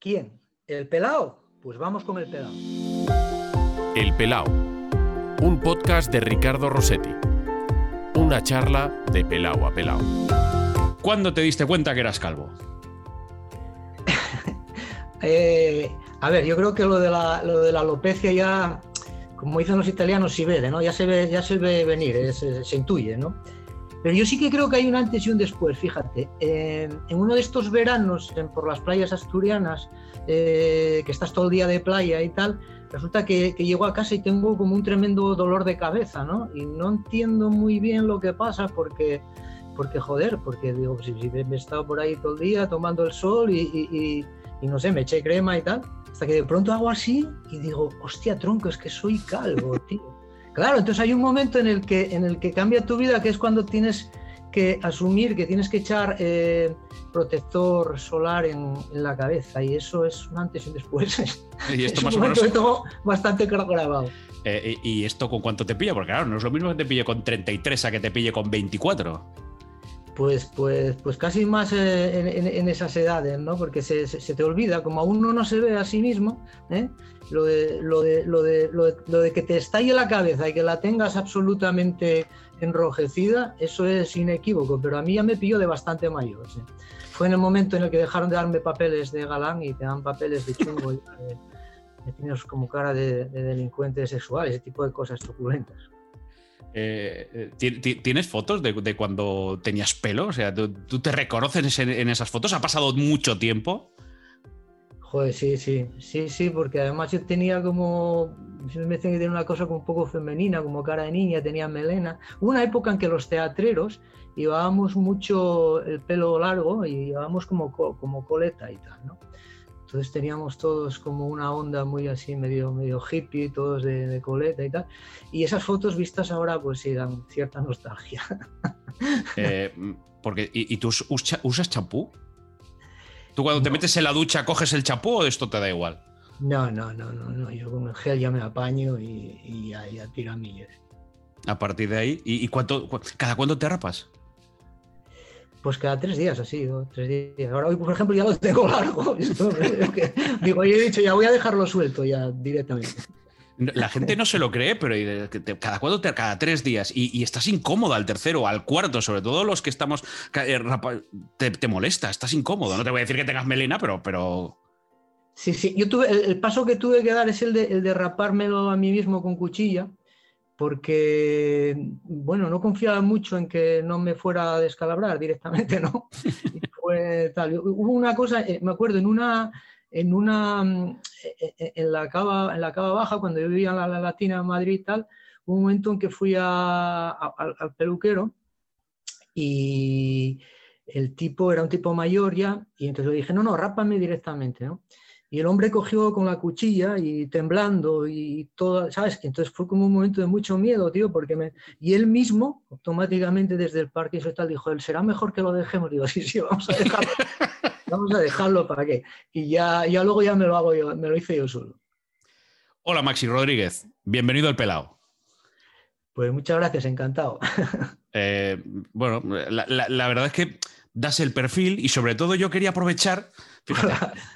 ¿Quién? ¿El pelao? Pues vamos con el pelao. El Pelao, un podcast de Ricardo Rossetti. Una charla de pelao a pelao. ¿Cuándo te diste cuenta que eras calvo? Eh, a ver, yo creo que lo de la, lo de la alopecia ya, como dicen los italianos, si vede, ¿no? Ya se ve, ya se ve venir, se, se intuye, ¿no? Pero yo sí que creo que hay un antes y un después, fíjate. Eh, en uno de estos veranos en- por las playas asturianas, eh, que estás todo el día de playa y tal, resulta que, llego a casa y tengo como un tremendo dolor de cabeza, ¿no? Y no entiendo muy bien lo que pasa porque, porque joder, porque digo, si, si he estado por ahí todo el día tomando el sol y- y no sé, me eché crema y tal, hasta que de pronto hago así y digo, hostia, tronco, es que soy calvo, tío. Claro, entonces hay un momento en el que, en el que cambia tu vida, que es cuando tienes que asumir que tienes que echar eh, protector solar en, en la cabeza y eso es un antes y un después. Y esto es más un o menos. tengo bastante gra- grabado. eh, y y esto con cuánto te pilla? Porque claro, no es lo mismo que te pille con 33 a que te pille con 24. Pues, pues, pues casi más eh, en, esas edades, ¿no? Porque se, te olvida, como a uno no se ve a sí mismo, ¿eh? lo, de, lo, de, lo, de, lo, de, que te estalle la cabeza y que la tengas absolutamente enrojecida, eso es inequívoco, pero a mí ya me pilló de bastante mayor. Fue en el momento en el que dejaron de darme papeles de galán y te dan papeles de chungo, de, de tienes como cara de, de delincuente sexual, ese tipo de cosas truculentas. Eh, eh, ¿ti- ti- ¿Tienes fotos de, cuando tenías pelo? O sea, ¿tú, te reconoces en, esas fotos? ¿Ha pasado mucho tiempo? Joder, sí, sí, sí, sí, porque además yo tenía como, me dicen que tenía una cosa como un poco femenina, como cara de niña, tenía melena. Hubo una época en que los teatreros llevábamos mucho el pelo largo y llevábamos como, co- como coleta y tal, ¿no? Entonces teníamos todos como una onda muy así, medio, medio hippie, todos de, de coleta y tal. Y esas fotos vistas ahora pues sí dan cierta nostalgia. Eh, porque, ¿Y, y tú usas champú? ¿Tú cuando te metes en la ducha coges el champú o esto te da igual? No, no, no, no, no. yo con el gel ya me apaño y, y ya, ya tiro a millas. A partir de ahí. ¿Y, y cuánto, cu- cada cuándo te rapas? Pues cada tres días así, tres días. Ahora hoy, por ejemplo, ya lo tengo largo. Que, digo, yo he dicho, ya voy a dejarlo suelto ya directamente. La gente no se lo cree, pero eh, cada te- cada tres días y, y estás incómodo al tercero, al cuarto, sobre todo los que estamos eh, te, te molesta, estás incómodo. No te voy a decir que tengas melena, pero, pero Sí, sí, yo tuve, el, el paso que tuve que dar es el de, el de rapármelo a mí mismo con cuchilla, porque, bueno, no confiaba mucho en que no me fuera a descalabrar directamente, ¿no? Y fue tal. Hubo una cosa, eh, me acuerdo, en una, en una, mm, eh, eh, en la cava, en la cava baja, cuando yo vivía en la, la Latina en Madrid y tal, hubo un momento en que fui a- a- al, al peluquero y el tipo era un tipo mayor ya, y entonces le dije, no, no, rápame directamente, ¿no? Y el hombre cogió con la cuchilla y temblando y todo, ¿sabes? Entonces fue como un momento de mucho miedo, tío, porque me... Y él mismo, automáticamente desde el parque y tal, dijo, será mejor que lo dejemos. Digo, sí, sí, vamos a dejarlo. vamos a dejarlo para qué. Y ya, ya luego ya me lo hago yo, me lo hice yo solo. Hola Maxi Rodríguez, bienvenido al Pelao. Pues muchas gracias, encantado. Eh, bueno, la, la- la verdad es que das el perfil y sobre todo yo quería aprovechar fíjate,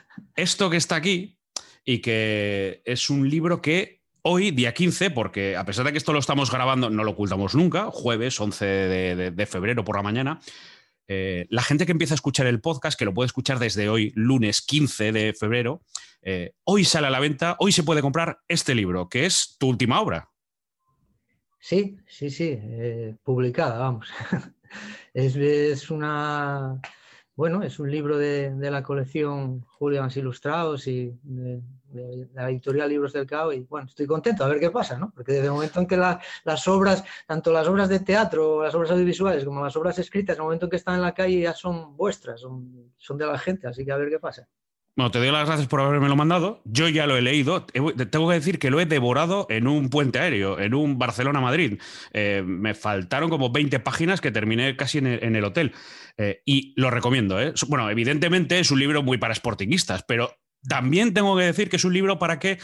esto que está aquí y que es un libro que hoy, día 15, porque a pesar de que esto lo estamos grabando, no lo ocultamos nunca, jueves 11 de, de- de febrero por la mañana, eh, la gente que empieza a escuchar el podcast, que lo puede escuchar desde hoy, lunes 15 de febrero, eh, hoy sale a la venta, hoy se puede comprar este libro, que es tu última obra. Sí, sí, sí, eh, publicada, vamos. es, es una, bueno, es un libro de, de la colección Julians Ilustrados y de, la editorial Libros del Cao y bueno, estoy contento a ver qué pasa, ¿no? Porque desde el momento en que la- las obras, tanto las obras de teatro, las obras audiovisuales como las obras escritas, en el momento en que están en la calle ya son vuestras, son, son de la gente, así que a ver qué pasa. Bueno, te doy las gracias por haberme lo mandado. Yo ya lo he leído. Tengo que decir que lo he devorado en un puente aéreo, en un Barcelona-Madrid. Eh, me faltaron como 20 páginas que terminé casi en el, hotel. Eh, y lo recomiendo. ¿eh? Bueno, evidentemente es un libro muy para sportinguistas, pero también tengo que decir que es un libro para que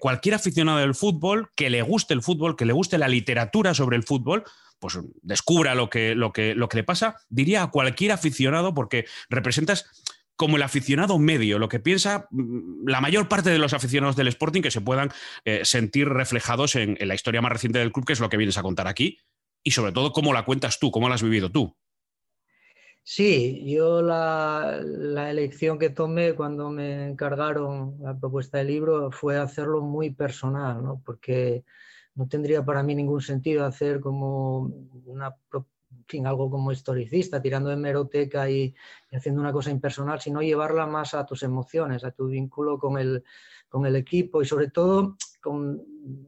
cualquier aficionado del fútbol, que le guste el fútbol, que le guste la literatura sobre el fútbol, pues descubra lo que, lo que, lo que le pasa, diría a cualquier aficionado, porque representas como el aficionado medio, lo que piensa mm, la mayor parte de los aficionados del Sporting que se puedan eh, sentir reflejados en, la historia más reciente del club, que es lo que vienes a contar aquí, y sobre todo cómo la cuentas tú, cómo la has vivido tú. Sí, yo la, elección que tomé cuando me encargaron la propuesta del libro fue hacerlo muy personal, ¿no? porque no tendría para mí ningún sentido hacer como una fin, algo como historicista, tirando de meroteca y, haciendo una cosa impersonal, sino llevarla más a tus emociones, a tu vínculo con el, con el equipo y sobre todo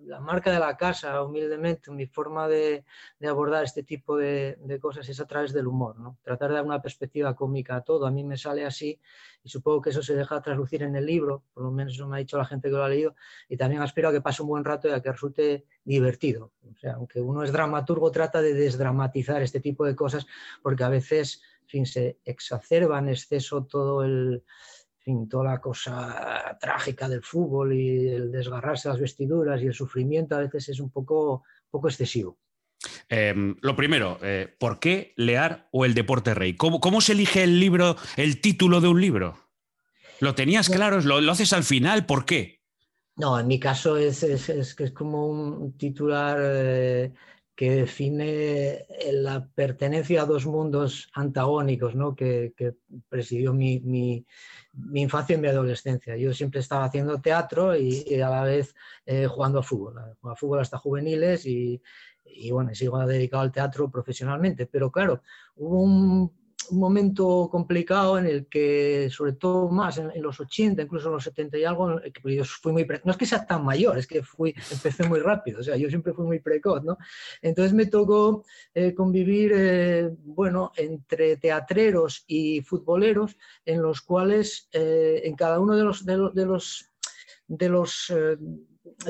la marca de la casa, humildemente, mi forma de, abordar este tipo de, cosas es a través del humor, ¿no? tratar de dar una perspectiva cómica a todo. A mí me sale así y supongo que eso se deja traslucir en el libro, por lo menos eso me ha dicho la gente que lo ha leído, y también aspiro a que pase un buen rato y a que resulte divertido. O sea, aunque uno es dramaturgo, trata de desdramatizar este tipo de cosas porque a veces fin, se exacerba en exceso todo el toda la cosa trágica del fútbol y el desgarrarse las vestiduras y el sufrimiento a veces es un poco, poco excesivo. Em, lo primero, eh, ¿por qué Lear o el deporte rey? ¿Cómo, ¿Cómo, se elige el libro, el título de un libro? ¿Lo tenías claro? ¿Lo, lo haces al final? ¿Por qué? No, en mi caso es, es, es, es como un titular eh, que define la pertenencia a dos mundos antagónicos ¿no? que, presidió mi, mi, mi, infancia y mi adolescencia. Yo siempre estaba haciendo teatro y, a la vez eh, jugando a fútbol, a fútbol hasta juveniles y, y bueno, sigo dedicado al teatro profesionalmente. Pero claro, hubo un un momento complicado en el que, sobre todo más en, los 80, incluso en los 70 y algo, yo fui muy no es que sea tan mayor, es que fui, empecé muy rápido, o sea, yo siempre fui muy precoz, ¿no? Entonces me tocó eh, convivir, eh, bueno, entre teatreros y futboleros, en los cuales eh, en cada uno de los, de los, de los, de los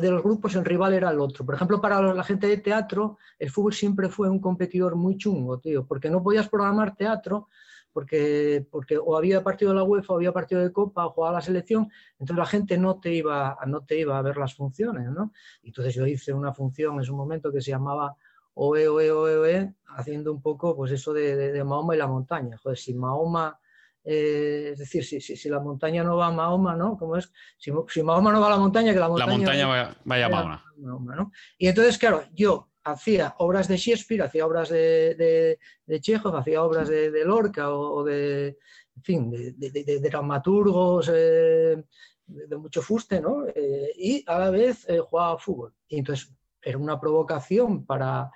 de los grupos el rival era el otro. Por ejemplo, para la gente de teatro, el fútbol siempre fue un competidor muy chungo, tío, porque no podías programar teatro porque, porque o había partido de la UEFA o había partido de Copa o jugaba la selección, entonces la gente no te iba, no te iba a ver las funciones, ¿no? Entonces yo hice una función en su momento que se llamaba OE, OE, OE, OE haciendo un poco pues eso de, de Mahoma y la montaña. Joder, si Mahoma eh, es decir, si, si, la montaña no va a Mahoma, ¿no? Como es, si, Mahoma no va a la montaña, que la montaña, vaya, a Mahoma. Y entonces, claro, yo hacía obras de Shakespeare, hacía obras de, de, Chekhov, hacía obras de, Lorca o, de, en fin, de, dramaturgos eh, de mucho fuste, ¿no? Eh, y a la vez jugaba fútbol. Y entonces era una provocación para,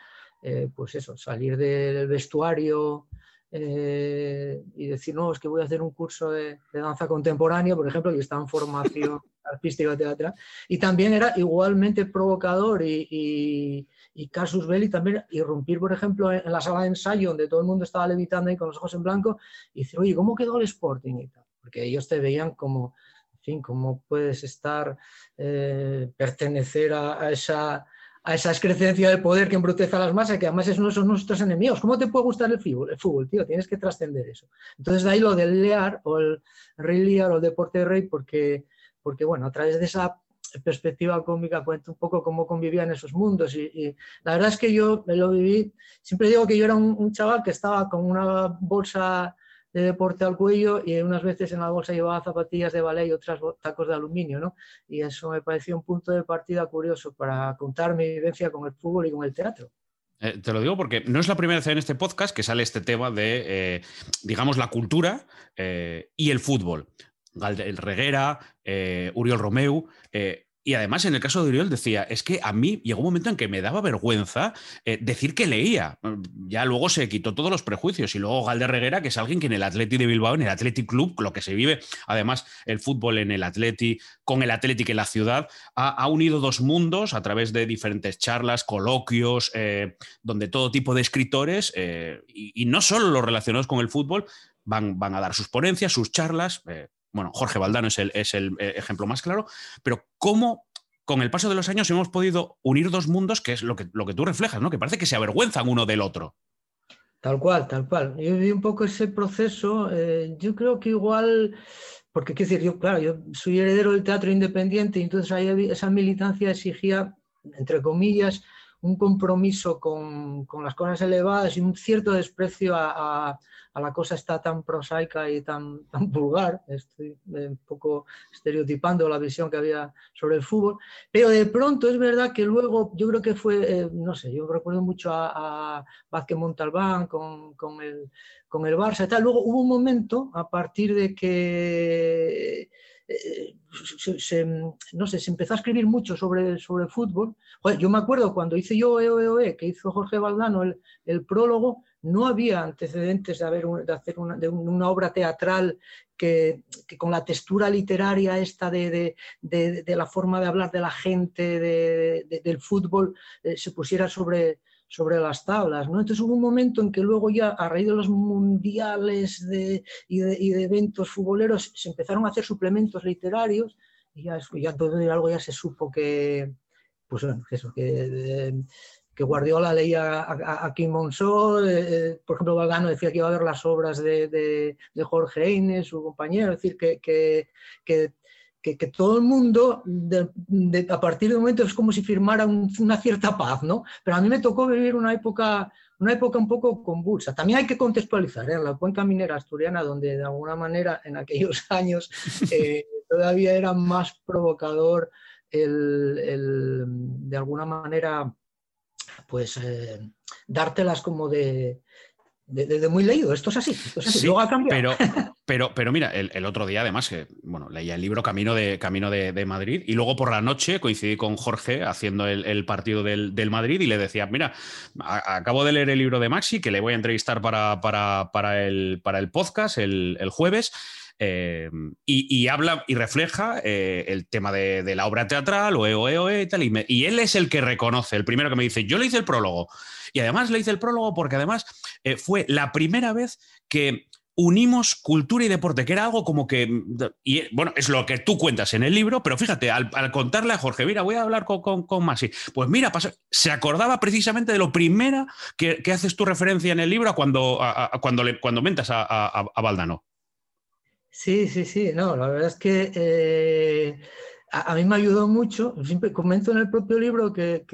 pues eso, salir del vestuario eh, y decir, no, es que voy a hacer un curso de, danza contemporánea, por ejemplo, y está en formación artística teatral. Y también era igualmente provocador y, y, casus belli también irrumpir, por ejemplo, en, la sala de ensayo donde todo el mundo estaba levitando ahí con los ojos en blanco y decir, oye, ¿cómo quedó el Sporting? Y tal. Porque ellos te veían como, en fin, cómo puedes estar, eh, pertenecer a esa a esa excrecencia de poder que embrutece a las masas, que además uno de nuestros enemigos. ¿Cómo te puede gustar el fútbol? El fútbol, tío, tienes que trascender eso. Entonces, de ahí lo del lear o el rey liar o el deporte rey, porque, porque, bueno, a través de esa perspectiva cómica cuento un poco cómo convivían esos mundos y, la verdad es que yo me lo viví, siempre digo que yo era un chaval que estaba con una bolsa de deporte al cuello y unas veces en la bolsa llevaba zapatillas de ballet y otras tacos de aluminio, ¿no? Y eso me pareció un punto de partida curioso para contar mi vivencia con el fútbol y con el teatro. Eh, te lo digo porque no es la primera vez en este podcast que sale este tema de, eh, digamos, la cultura eh, y el fútbol. el Reguera, Uriol Romeu, y además, en el caso de Uriol decía, es que a mí llegó un momento en que me daba vergüenza eh, decir que leía. Ya luego se quitó todos los prejuicios. Y luego Galder Reguera, que es alguien que en el Atleti de Bilbao, en el Athletic Club, lo que se vive, además el fútbol en el Atleti, con el Athletic en la ciudad, ha, unido dos mundos a través de diferentes charlas, coloquios, eh, donde todo tipo de escritores, eh, y, no solo los relacionados con el fútbol, van, van a dar sus ponencias, sus charlas bueno, Jorge Valdano es el, es el eh, ejemplo más claro, pero cómo con el paso de los años hemos podido unir dos mundos, que es lo que, lo que tú reflejas, ¿no? Que parece que se avergüenzan uno del otro. Tal cual, tal cual. Yo vi un poco ese proceso. Eh, yo creo que igual, porque quiero decir, yo, claro, yo soy heredero del teatro independiente y entonces ahí esa militancia exigía, entre comillas, un compromiso con, las cosas elevadas y un cierto desprecio a, la cosa está tan prosaica y tan, tan vulgar. Estoy un poco estereotipando la visión que había sobre el fútbol. Pero de pronto es verdad que luego, yo creo que fue, eh, no sé, yo recuerdo mucho a, a Vázquez Montalbán con, con, el, con el Barça y tal. Luego hubo un momento a partir de que eh, se, no sé, se empezó a escribir mucho sobre, sobre fútbol. yo me acuerdo cuando hice yo EOE, que hizo Jorge Valdano el, prólogo, no había antecedentes de, haber de hacer una, de una obra teatral que, con la textura literaria esta de, de, la forma de hablar de la gente, del fútbol, eh, se pusiera sobre, sobre las tablas. ¿no? Entonces hubo un momento en que luego ya a raíz de los mundiales de, y, de, eventos futboleros se empezaron a hacer suplementos literarios y ya, ya todo algo ya se supo que, pues eso, que, que Guardiola leía a, a, Kim eh, eh, por ejemplo, Valgano decía que iba a ver las obras de, Jorge Heine, su compañero, es decir, que, que, que todo el mundo, a partir de un momento, es como si firmara una cierta paz, ¿no? Pero a mí me tocó vivir una época, una época un poco convulsa. También hay que contextualizar, ¿eh? la cuenca minera asturiana, donde de alguna manera en aquellos años eh, todavía era más provocador el, de alguna manera, pues eh, dártelas como de, desde muy leído, esto es así, Luego ha cambiado. Pero, pero, pero mira, el, otro día además, que bueno, leía el libro Camino de, Camino de, Madrid y luego por la noche coincidí con Jorge haciendo el, partido del, Madrid y le decía, mira, acabo de leer el libro de Maxi que le voy a entrevistar para, para, el, para el podcast el, jueves. Eh, y, habla y refleja eh, el tema de, la obra teatral o EOE y tal. Y, él es el que reconoce, el primero que me dice, yo le hice el prólogo. Y además le hice el prólogo porque además eh, fue la primera vez que unimos cultura y deporte, que era algo como que, y bueno, es lo que tú cuentas en el libro, pero fíjate, al, contarle a Jorge, mira, voy a hablar con, con, con Maxi, pues mira, se acordaba precisamente de lo primera que, haces tu referencia en el libro cuando, cuando, le, cuando mentas a, a, Valdano. Sí, sí, sí, no, la verdad es que eh, a, mí me ayudó mucho, siempre comento en el propio libro que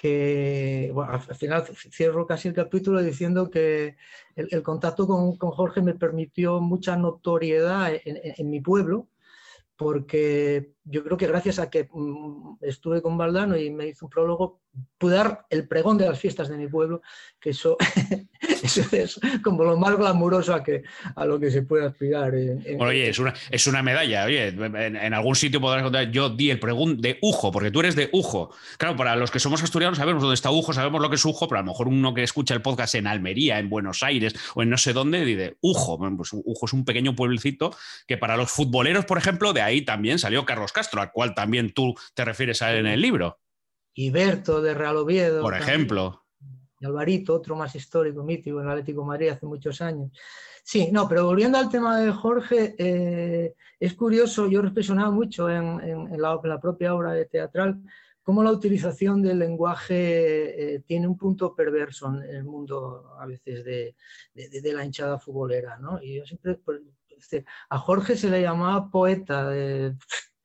que al final cierro casi el capítulo diciendo que el, contacto con, con, Jorge me permitió mucha notoriedad en mi pueblo, porque yo creo que gracias a que mm, estuve con Valdano y me hizo un prólogo, pude dar el pregón de las fiestas de mi pueblo, que eso, es como lo más glamuroso a, que, a lo que se puede aspirar. bueno, oye, es una, es una medalla. Oye, en, algún sitio podrás contar, yo di el de Ujo, porque tú eres de Ujo. Claro, para los que somos asturianos sabemos dónde está Ujo, sabemos lo que es Ujo, pero a lo mejor uno que escucha el podcast en Almería, en Buenos Aires o en no sé dónde, dice Ujo. pues Ujo es un pequeño pueblecito que para los futboleros, por ejemplo, de ahí también salió Carlos Castro, al cual también tú te refieres a él en el libro. Y Berto de Real Oviedo. Por ejemplo. Y Alvarito, otro más histórico, mítico en el Atlético Madrid hace muchos años. Sí, no, pero volviendo al tema de Jorge, eh, es curioso, yo reflexionaba mucho en, la, propia obra de teatral, cómo la utilización del lenguaje eh, tiene un punto perverso en el mundo a veces de, la hinchada futbolera. ¿no? Y yo siempre, a Jorge se le llamaba poeta, de,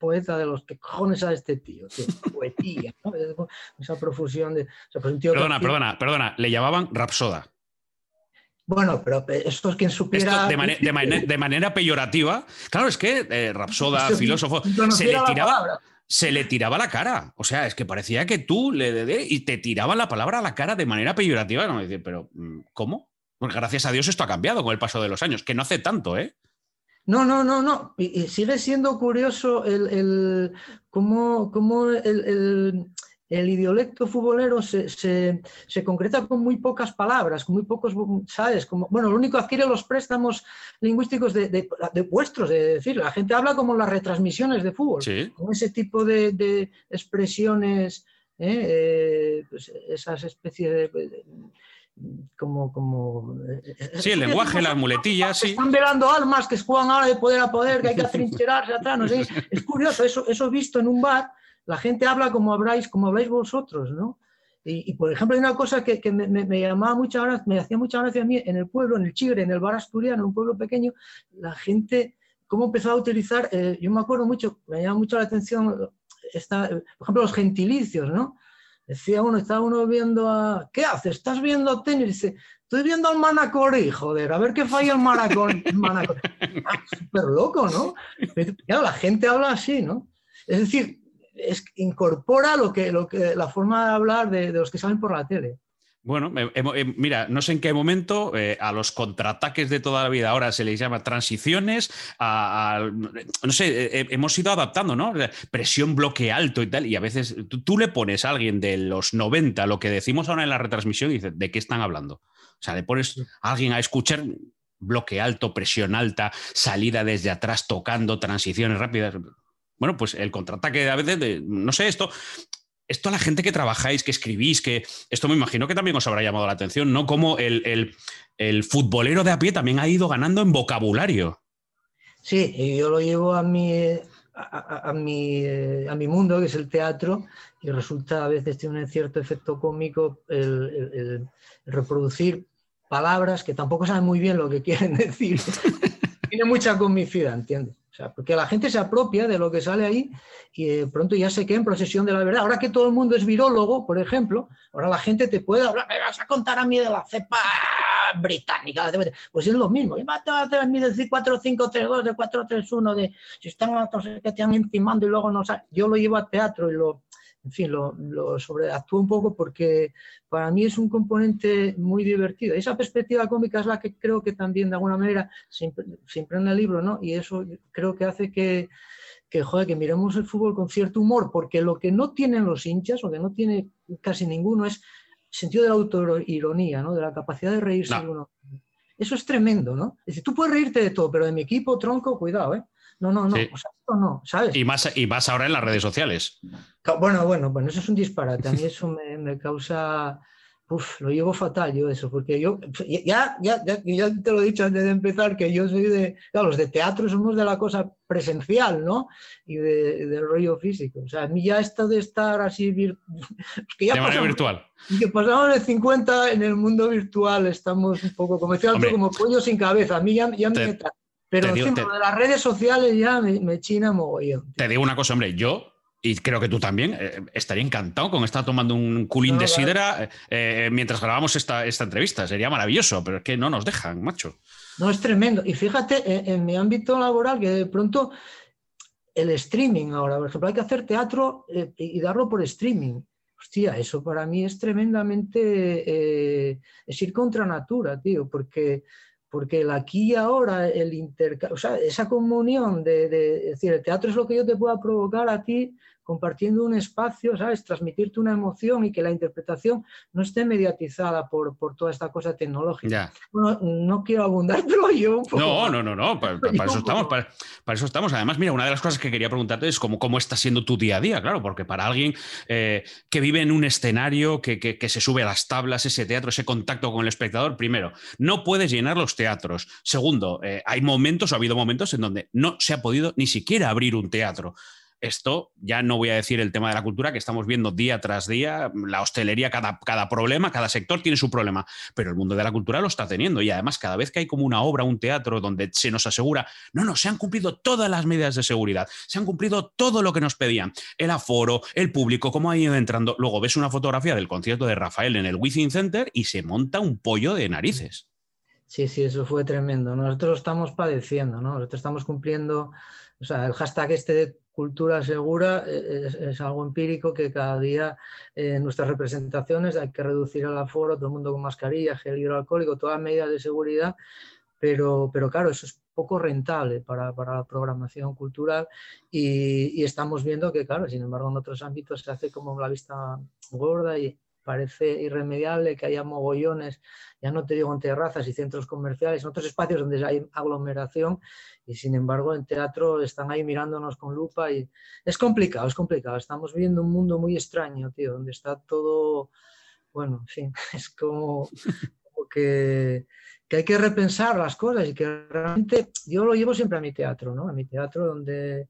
poeta de los que cojones a este tío, poetía, esa profusión de... Pues perdona, perdona, perdona, le llamaban Rapsoda. Bueno, pero esto es quien supiera... de, manera peyorativa. Claro, es que eh, Rapsoda, filósofo, se le tiraba... Se le tiraba la cara. O sea, es que parecía que tú le y te tiraba la palabra a la cara de manera peyorativa. No, pero mm, ¿cómo? Porque gracias a Dios esto ha cambiado con el paso de los años, que no hace tanto, ¿eh? No, no, no, no. Y, sigue siendo curioso el, el cómo, cómo el, el, idiolecto futbolero se, se, se, concreta con muy pocas palabras, con muy pocos, ¿sabes? Como, bueno, lo único adquiere los préstamos lingüísticos de, de, de vuestros, de decir, la gente habla como las retransmisiones de fútbol, con ese tipo de, de expresiones, ¿eh? Eh, pues esas especies de como, como eh, sí, el lenguaje, las muletillas, sí. Están velando almas que juegan ahora de poder a poder, que hay que atrincherarse atrás, no sé. Es curioso, eso, eso visto en un bar, la gente habla como habláis, como habláis vosotros, ¿no? Y, por ejemplo, hay una cosa que, que me, me, llamaba mucha gracia, me hacía mucha gracia a mí en el pueblo, en el Chigre, en el bar asturiano, en un pueblo pequeño, la gente, cómo empezó a utilizar, eh, yo me acuerdo mucho, me llama mucho la atención, esta, por ejemplo, los gentilicios, ¿no? Decía uno, estaba uno viendo a... ¿Qué haces? ¿Estás viendo tenis? Dice, estoy viendo al Manacorí, joder, a ver qué falla el Manacorí. Ah, súper loco, ¿no? Claro, la gente habla así, ¿no? Es decir, es, incorpora lo que, lo que, la forma de hablar de, de los que salen por la tele. Bueno, mira, no sé en qué momento eh, a los contraataques de toda la vida ahora se les llama transiciones, a, no sé, eh, eh, hemos ido adaptando, ¿no? Presión bloque alto y tal, y a veces tú, le pones a alguien de los 90 lo que decimos ahora en la retransmisión y dices, ¿de qué están hablando? O sea, le pones a alguien a escuchar bloque alto, presión alta, salida desde atrás tocando, transiciones rápidas. Bueno, pues el contraataque a veces, de, no sé, esto esto a la gente que trabajáis, que escribís, que esto me imagino que también os habrá llamado la atención, ¿no? Como el, futbolero de a pie también ha ido ganando en vocabulario. Sí, y yo lo llevo a mi, a, mi, eh, a mi mundo, que es el teatro, y resulta a veces tiene un cierto efecto cómico el, reproducir palabras que tampoco saben muy bien lo que quieren decir. tiene mucha comicidad, ¿entiendes? O sea, porque la gente se apropia de lo que sale ahí y de pronto ya se queda en procesión de la verdad. Ahora que todo el mundo es virólogo, por ejemplo, ahora la gente te puede hablar, me vas a contar a mí de la cepa británica. Pues es lo mismo. Y a mí decir 4, 5, 3, 2, de 4, 3, 1, de si están que te están intimando y luego no Yo lo llevo a teatro y lo, en fin, lo, lo sobreactúo un poco porque para mí es un componente muy divertido. Esa perspectiva cómica es la que creo que también de alguna manera se, imprende el libro, ¿no? Y eso creo que hace que, que, joder, que miremos el fútbol con cierto humor, porque lo que no tienen los hinchas, o que no tiene casi ninguno, es sentido de la autoironía, ¿no? De la capacidad de reírse de uno. Eso es tremendo, ¿no? Es decir, tú puedes reírte de todo, pero de mi equipo, tronco, cuidado, ¿eh? No, no, no, o sea, esto no, ¿sabes? Y más, y más ahora en las redes sociales. Bueno, bueno, bueno, eso es un disparate. A mí eso me, me causa. Uf, lo llevo fatal yo eso, porque yo ya, ya, ya, ya, te lo he dicho antes de empezar, que yo soy de, claro, los de teatro somos de la cosa presencial, ¿no? Y de, del rollo físico. O sea, a mí ya esto de estar así vir... que ya de manera virtual. Que pasamos de 50 en el mundo virtual, estamos un poco, como decía otro, como pollo sin cabeza. A mí ya, ya me... Pero encima de las redes sociales ya me, me china mogollón. Te digo una cosa, hombre, yo y creo que tú también, eh, estaría encantado con estar tomando un culín de sidra eh, mientras grabamos esta, esta, entrevista. Sería maravilloso, pero es que no nos dejan, macho. No, es tremendo. Y fíjate, en, mi ámbito laboral, que de pronto el streaming ahora, por ejemplo, hay que hacer teatro eh, y darlo por streaming. Hostia, eso para mí es tremendamente... es ir contra natura, tío, porque porque el aquí y ahora, el o sea, esa comunión de, de, decir, el teatro es lo que yo te pueda provocar a ti compartiendo un espacio, ¿sabes? Transmitirte una emoción y que la interpretación no esté mediatizada por, por toda esta cosa tecnológica. Bueno, no quiero abundar, pero yo un poco. No, no, no, no, para, eso estamos, para, eso estamos. Además, mira, una de las cosas que quería preguntarte es cómo, cómo está siendo tu día a día, claro, porque para alguien eh, que vive en un escenario, que, que, se sube a las tablas, ese teatro, ese contacto con el espectador, primero, no puedes llenar los teatros. Segundo, eh, hay momentos o ha habido momentos en donde no se ha podido ni siquiera abrir un teatro. Esto ya no voy a decir el tema de la cultura que estamos viendo día tras día, la hostelería, cada, cada problema, cada sector tiene su problema, pero el mundo de la cultura lo está teniendo y además cada vez que hay como una obra, un teatro donde se nos asegura, no, no, se han cumplido todas las medidas de seguridad, se han cumplido todo lo que nos pedían, el aforo, el público, cómo ha ido entrando, luego ves una fotografía del concierto de Rafael en el Within Center y se monta un pollo de narices. Sí, sí, eso fue tremendo. Nosotros estamos padeciendo, ¿no? Nosotros estamos cumpliendo, o sea, el hashtag este de cultura segura eh, es, algo empírico que cada día en nuestras representaciones hay que reducir el aforo, todo el mundo con mascarilla, gel hidroalcohólico, todas medidas de seguridad, pero, pero claro, eso es poco rentable para, para la programación cultural y, estamos viendo que, claro, sin embargo, en otros ámbitos se hace como la vista gorda y, parece irremediable que haya mogollones, ya no te digo en terrazas y centros comerciales, en otros espacios donde hay aglomeración y sin embargo en teatro están ahí mirándonos con lupa y es complicado, es complicado. Estamos viviendo un mundo muy extraño, tío, donde está todo, bueno, sí, es como, que, que, hay que repensar las cosas y que realmente yo lo llevo siempre a mi teatro, ¿no? A mi teatro donde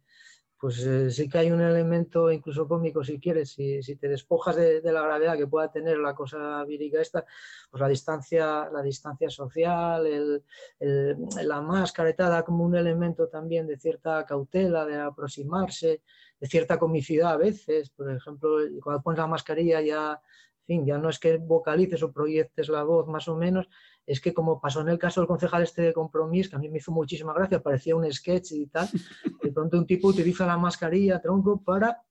pues eh, sí que hay un elemento incluso cómico, si quieres, si, te despojas de, la gravedad que pueda tener la cosa vírica esta, pues la distancia, la distancia social, la máscara y como un elemento también de cierta cautela, de aproximarse, de cierta comicidad a veces, por ejemplo, cuando pones la mascarilla ya, fin, ya no es que vocalices o proyectes la voz más o menos, es que como pasó en el caso del concejal este de compromiso, que a mí me hizo muchísima gracia, parecía un sketch y tal, de pronto un tipo utiliza la mascarilla, tronco, para,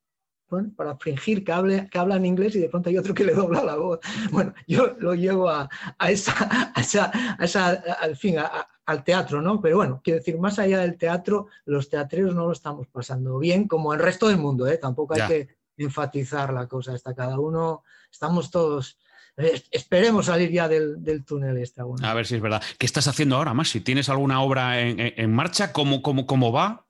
para fingir que, hable, que habla en inglés y de pronto hay otro que le dobla la voz. Bueno, yo lo llevo a, esa, a esa, al fin, al teatro, ¿no? Pero bueno, quiero decir, más allá del teatro, los teatreros no lo estamos pasando bien, como el resto del mundo, ¿eh? Tampoco hay que enfatizar la cosa, está cada uno, estamos todos esperemos salir ya del, túnel este. A ver si es verdad. ¿Qué estás haciendo ahora, más? Si tienes alguna obra en, marcha, ¿cómo, cómo, cómo va?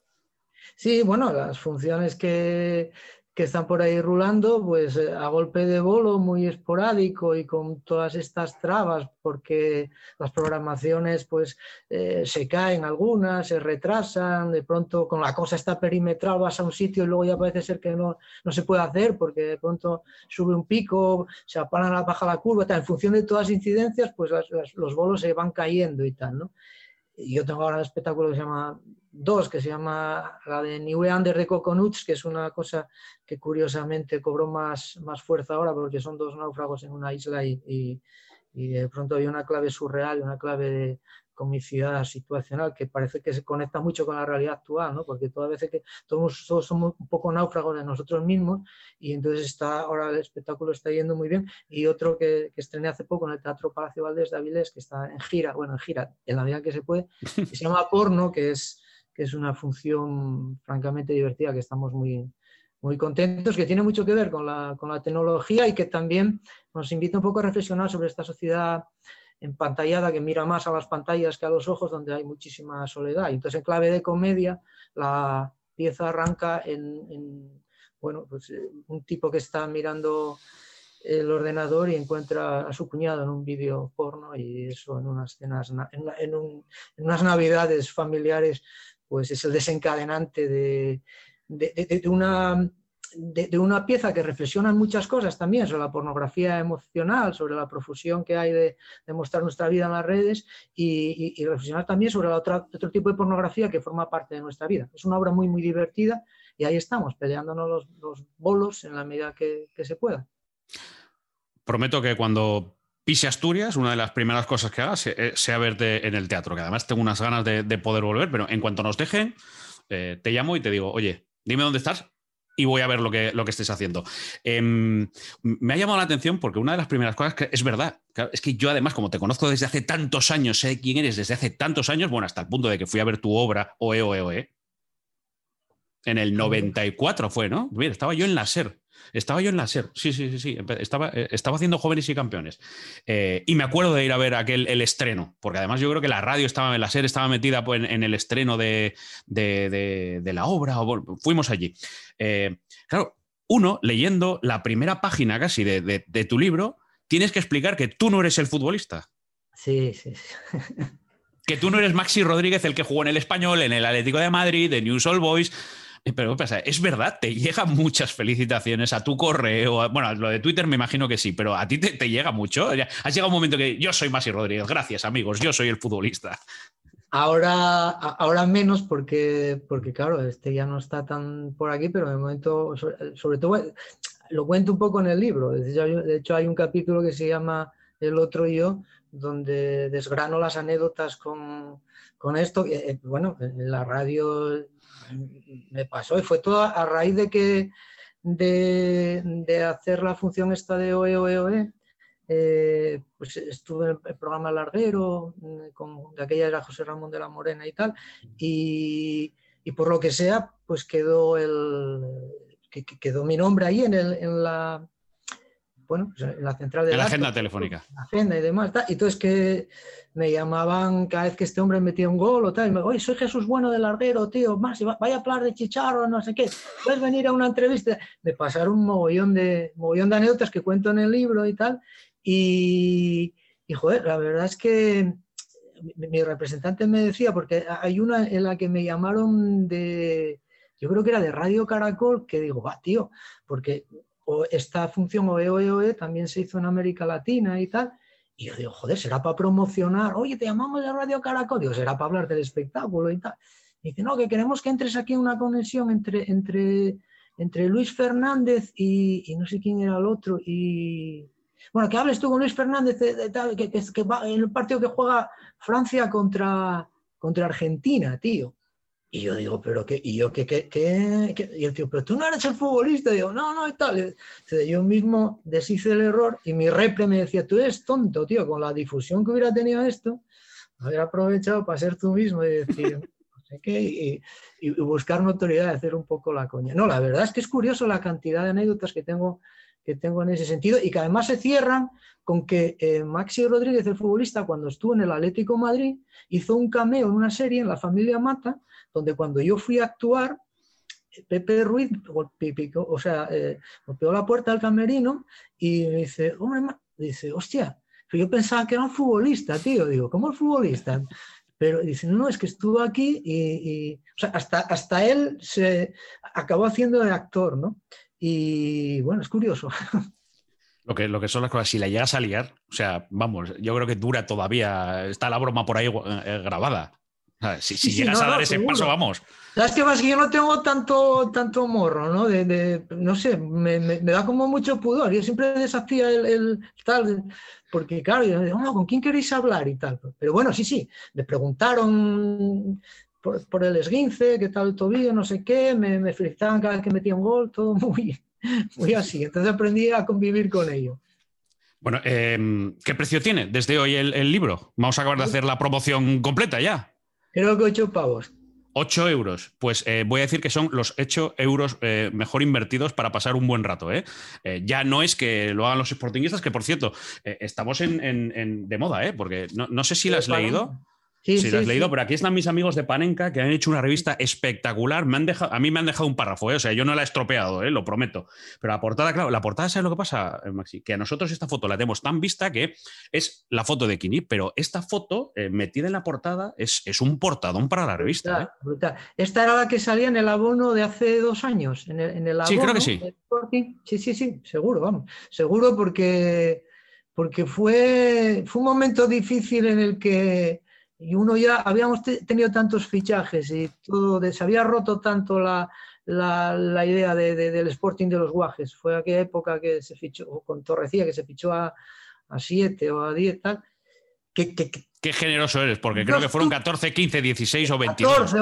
Sí, bueno, las funciones que, que están por ahí rulando, pues eh, a golpe de bolo, muy esporádico y con todas estas trabas, porque las programaciones pues eh, se caen algunas, se retrasan, de pronto con la cosa está perimetral vas a un sitio y luego ya parece ser que no, no se puede hacer porque de pronto sube un pico, se apaga, baja la curva, tal. en función de todas las incidencias, pues los bolos se van cayendo y tal, ¿no? Y yo tengo ahora un espectáculo que se llama dos, que se llama la de New Under de Coconuts, que es una cosa que curiosamente cobró más, más fuerza ahora porque son dos náufragos en una isla y, y, de pronto hay una clave surreal, una clave de comicidad situacional que parece que se conecta mucho con la realidad actual, ¿no? porque todas veces que todos, todos, somos un poco náufragos de nosotros mismos y entonces está ahora el espectáculo está yendo muy bien y otro que, que estrené hace poco en el Teatro Palacio Valdés de Avilés que está en gira, bueno, en gira, en la medida que se puede, que se llama Porno, que es que es una función francamente divertida, que estamos muy, muy contentos, que tiene mucho que ver con la, con la tecnología y que también nos invita un poco a reflexionar sobre esta sociedad empantallada que mira más a las pantallas que a los ojos, donde hay muchísima soledad. Y entonces, en clave de comedia, la pieza arranca en, bueno, pues, eh, un tipo que está mirando el ordenador y encuentra a su cuñado en un vídeo porno y eso en unas cenas, en, en unas navidades familiares pues es el desencadenante de, una, de, una pieza que reflexiona en muchas cosas también sobre la pornografía emocional, sobre la profusión que hay de, mostrar nuestra vida en las redes y, reflexionar también sobre otro tipo de pornografía que forma parte de nuestra vida. Es una obra muy, muy divertida y ahí estamos, peleándonos los, bolos en la medida que se pueda. Prometo que cuando pise Asturias, una de las primeras cosas que haga eh, sea verte en el teatro, que además tengo unas ganas de, poder volver, pero en cuanto nos dejen, eh, te llamo y te digo, oye, dime dónde estás y voy a ver lo que, lo que estés haciendo. Em, me ha llamado la atención porque una de las primeras cosas que es verdad, es que yo además, como te conozco desde hace tantos años, sé quién eres desde hace tantos años, bueno, hasta el punto de que fui a ver tu obra, Oe, Oe, Oe, en el 94 fue, ¿no? Mira, estaba yo en la SER. Estaba yo en la SER, sí, sí, sí, sí. Estaba, eh, estaba haciendo jóvenes y campeones. Eh, y me acuerdo de ir a ver aquel el estreno, porque además yo creo que la radio estaba en la SER, estaba metida pues, en, el estreno de, la obra. Fuimos allí. Eh, claro, uno, leyendo la primera página casi de, tu libro, tienes que explicar que tú no eres el futbolista. Sí, sí. que tú no eres Maxi Rodríguez, el que jugó en el Español, en el Atlético de Madrid, de News All Boys. Pero pasa? Es verdad, te llegan muchas felicitaciones a tu correo. Bueno, lo de Twitter me imagino que sí, pero a ti te, llega mucho. Has llegado un momento que yo soy Masi Rodríguez. Gracias, amigos. Yo soy el futbolista. Ahora, ahora menos porque, porque, claro, este ya no está tan por aquí, pero de momento, sobre, todo, lo cuento un poco en el libro. De hecho, hay un capítulo que se llama El otro yo, donde desgrano las anécdotas con, con esto. Eh, bueno, en la radio me pasó y fue todo a raíz de que de, hacer la función esta de OE, OE, OE, eh, pues estuve en el programa Larguero, con, de aquella era José Ramón de la Morena y tal, y, por lo que sea, pues quedó, el, que, quedó mi nombre ahí en, el, en la, bueno, pues en la central de la agenda telefónica. La agenda y demás. Y entonces que me llamaban cada vez que este hombre metía un gol o tal. Y me oye, soy Jesús Bueno del Larguero, tío, más, vaya a hablar de chicharro, no sé qué. Puedes venir a una entrevista. Me pasaron un mogollón de, mogollón de anécdotas que cuento en el libro y tal. Y, y joder, la verdad es que mi representante me decía, porque hay una en la que me llamaron de yo creo que era de Radio Caracol, que digo, va, tío, porque esta función OEOE también se hizo en América Latina y tal. Y yo digo, joder, será para promocionar, oye, te llamamos de Radio Caracol, digo, será para hablar del espectáculo y tal. Y dice, no, que queremos que entres aquí en una conexión entre, entre, entre Luis Fernández y, no sé quién era el otro, y bueno, que hables tú con Luis Fernández de, que, que, que va en el partido que juega Francia contra, contra Argentina, tío. Y yo digo, pero qué, y yo, ¿qué, qué, qué, Y el tío, pero tú no eres el futbolista. Y digo, no, no, y tal. yo mismo deshice el error y mi repre me decía, tú eres tonto, tío, con la difusión que hubiera tenido esto, haber aprovechado para ser tú mismo y decir, no sé qué, y, y, buscar notoriedad, hacer un poco la coña. No, la verdad es que es curioso la cantidad de anécdotas que tengo que tengo en ese sentido y que además se cierran con que eh, Maxi Rodríguez, el futbolista, cuando estuvo en el Atlético Madrid, hizo un cameo en una serie en La Familia Mata, donde cuando yo fui a actuar, Pepe Ruiz, o sea, eh, golpeó la puerta del camerino y me dice, hombre, dice, hostia, yo pensaba que era un futbolista, tío. Digo, ¿cómo el futbolista? Pero dice, no, es que estuvo aquí y, o sea, hasta, hasta él se acabó haciendo de actor, ¿no? Y bueno, es curioso. Lo que, lo que son las cosas, si la llegas a liar, o sea, vamos, yo creo que dura todavía, está la broma por ahí eh, grabada. Si, llegas a dar ese paso, vamos. ¿Sabes qué pasa? Que yo no tengo tanto, tanto morro, ¿no? De, no sé, me, da como mucho pudor. Yo siempre desafío el, tal, porque claro, yo digo, ¿con quién queréis hablar y tal? Pero bueno, sí, sí, me preguntaron por, el esguince, qué tal el tobillo, no sé qué, me, me felicitaban cada vez que metía un gol, todo muy, muy así. Entonces aprendí a convivir con ello. Bueno, em, ¿qué precio tiene desde hoy el, libro? Vamos a acabar de hacer la promoción completa ya. Creo que ocho pavos. 8 euros. Pues eh, voy a decir que son los 8 euros eh, mejor invertidos para pasar un buen rato. ¿eh? ya no es que lo hagan los sportingistas, que por cierto, estamos en, de moda, porque no, no sé si la has leído. Sí, lo has leído, pero aquí están mis amigos de Panenka que han hecho una revista espectacular. Me han dejado, a mí me han dejado un párrafo, ¿eh? o sea, yo no la he estropeado, ¿eh? lo prometo. Pero la portada, claro, la portada, ¿sabes lo que pasa, eh, Maxi? Que a nosotros esta foto la tenemos tan vista que es la foto de Kini, pero esta foto metida en la portada es, es, un portadón para la revista. Esta era la que salía en el abono de hace dos años, en el, abono Sí, creo que sí. Sí, sí, sí, seguro, vamos. Seguro porque, porque fue, fue un momento difícil en el que y uno ya habíamos tenido tantos fichajes y todo, se había roto tanto la, la, idea de, del Sporting de los Guajes. Fue aquella época que se fichó, con Torrecía, que se fichó a, a 7 o a 10, tal. Que, que, Qué generoso eres, porque creo que fueron 14, 15, 16 o 22. 14,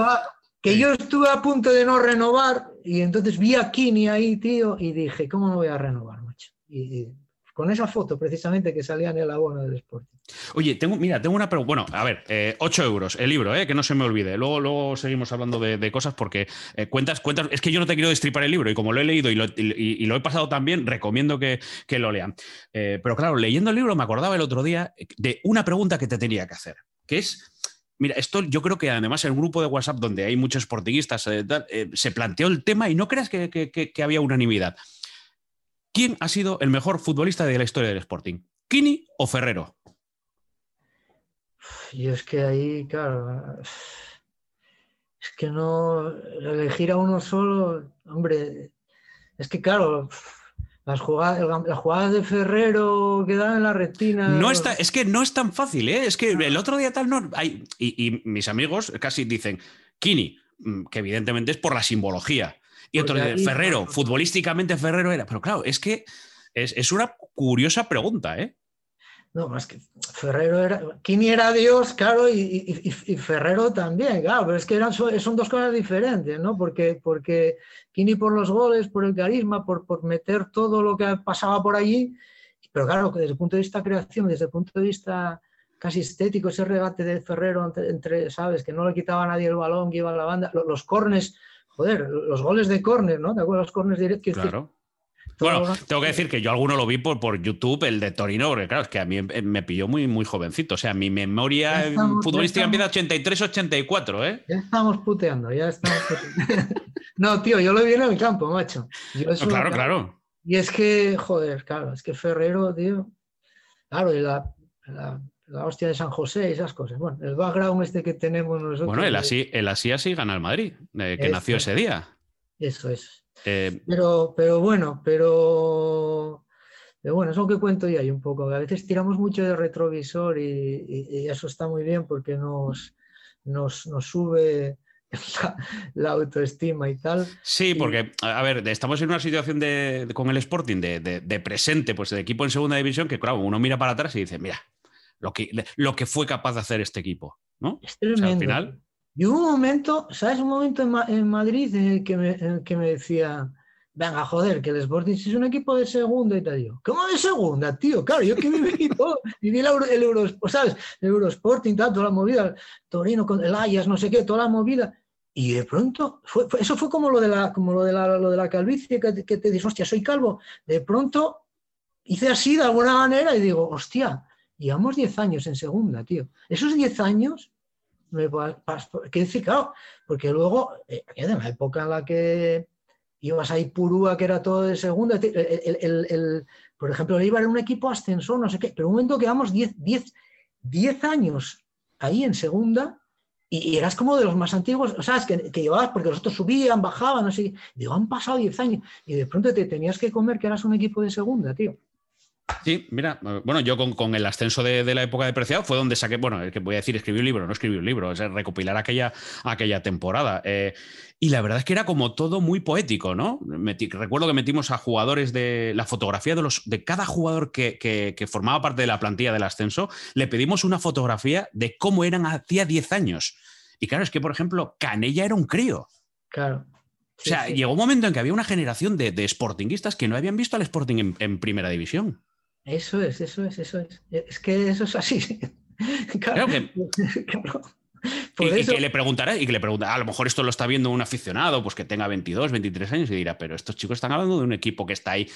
que yo estuve a punto de no renovar y entonces vi a Kini ahí, tío, y dije, ¿cómo no voy a renovar, macho? Y, con esa foto precisamente que salía en el abono del Sporting. Oye, tengo, mira, tengo una pregunta. Bueno, a ver, 8 eh, euros el libro, eh, que no se me olvide. Luego, luego seguimos hablando de, cosas porque eh, cuentas, cuentas. Es que yo no te quiero destripar el libro y como lo he leído y lo, he pasado también, recomiendo que, lo lean. pero claro, leyendo el libro me acordaba el otro día de una pregunta que te tenía que hacer, que es. Mira, esto yo creo que además el grupo de WhatsApp donde hay muchos sportingistas se planteó el tema y no creas que, que había unanimidad. ¿Quién ha sido el mejor futbolista de la historia del Sporting? ¿Kini o Ferrero? Y es que ahí, claro, es que no elegir a uno solo, hombre, es que claro, las jugadas, de Ferrero quedan en la retina. No está, es que no es tan fácil, ¿eh? Es que el otro día tal no. Hay, y, mis amigos casi dicen, Kini, mm, que evidentemente es por la simbología. Y otro Ferrero, futbolísticamente Ferrero era. Pero claro, es que es, es una curiosa pregunta, ¿eh? No, más que Ferrero era. Kini era Dios, claro, y, Ferrero también, claro, pero es que eran, son dos cosas diferentes, ¿no? Porque, porque Kini por los goles, por el carisma, por, por meter todo lo que pasaba por allí, pero claro, desde el punto de vista creación, desde el punto de vista casi estético, ese regate de Ferrero entre, ¿sabes? Que no le quitaba a nadie el balón que iba a la banda, los, los cornes, joder, los goles de córner, ¿no? ¿Te acuerdas los corners directos? Claro. Bueno, tengo que decir que yo alguno lo vi por, por YouTube, el de Torino, porque claro, es que a mí me pilló muy, muy jovencito. O sea, mi memoria futbolística empieza 83-84, ¿eh? Ya estamos puteando, ya estamos puteando. no, tío, yo lo vi en el campo, macho. claro, claro. Y es que, joder, claro, es que Ferrero, tío. Claro, y la, la, hostia de San José y esas cosas. Bueno, el background este que tenemos nosotros. Bueno, el así, el así así gana el Madrid, eh, que nació ese día. Eso es. Eh, pero, pero bueno, pero, bueno, eso que cuento ya hay un poco. A veces tiramos mucho de retrovisor y, eso está muy bien porque nos, nos, sube la, autoestima y tal. Sí, porque, a ver, estamos en una situación de, con el Sporting de, presente, pues el equipo en segunda división, que claro, uno mira para atrás y dice, mira, lo que, lo que fue capaz de hacer este equipo, ¿no? Es al final, y hubo un momento, ¿sabes? Un momento en, Madrid en el, que me, que me decía, venga, joder, que el Sporting es un equipo de segunda y tal. Digo, ¿cómo de segunda, tío? Claro, yo que viví todo, viví el, Euro, el Euro, ¿sabes? El Eurosporting, tal, toda la movida, Torino con el Ayas, no sé qué, toda la movida. Y de pronto, fue, eso fue como lo de la, como lo de la, lo de la calvicie, que, que te dices, hostia, soy calvo. De pronto hice así de alguna manera y digo, hostia, llevamos 10 años en segunda, tío. Esos 10 años que decir, claro, porque luego, eh, en la época en la que ibas a Ipurúa, que era todo de segunda, el, por ejemplo, le iba a un equipo ascensor, no sé qué, pero un momento que vamos 10, 10, años ahí en segunda y, eras como de los más antiguos, o sea, que, que llevabas, porque los otros subían, bajaban, no sé, digo, han pasado 10 años y de pronto te tenías que comer que eras un equipo de segunda, tío. Sí, mira, bueno, yo con, el ascenso de, la época de Preciado fue donde saqué, bueno, que voy a decir, escribí un libro, no escribí un libro, es recopilar aquella, aquella temporada. Eh, y la verdad es que era como todo muy poético, ¿no? recuerdo que metimos a jugadores de la fotografía de, los, de cada jugador que, formaba parte de la plantilla del ascenso, le pedimos una fotografía de cómo eran hacía 10 años. Y claro, es que, por ejemplo, Canella era un crío. Claro. o sea, llegó un momento en que había una generación de, de sportinguistas que no habían visto al Sporting en primera división. Eso es, eso es, eso es. Es que eso es así. claro, que, y, que le preguntará, y que le preguntará, a lo mejor esto lo está viendo un aficionado, pues que tenga 22, 23 años y dirá, pero estos chicos están hablando de un equipo que está ahí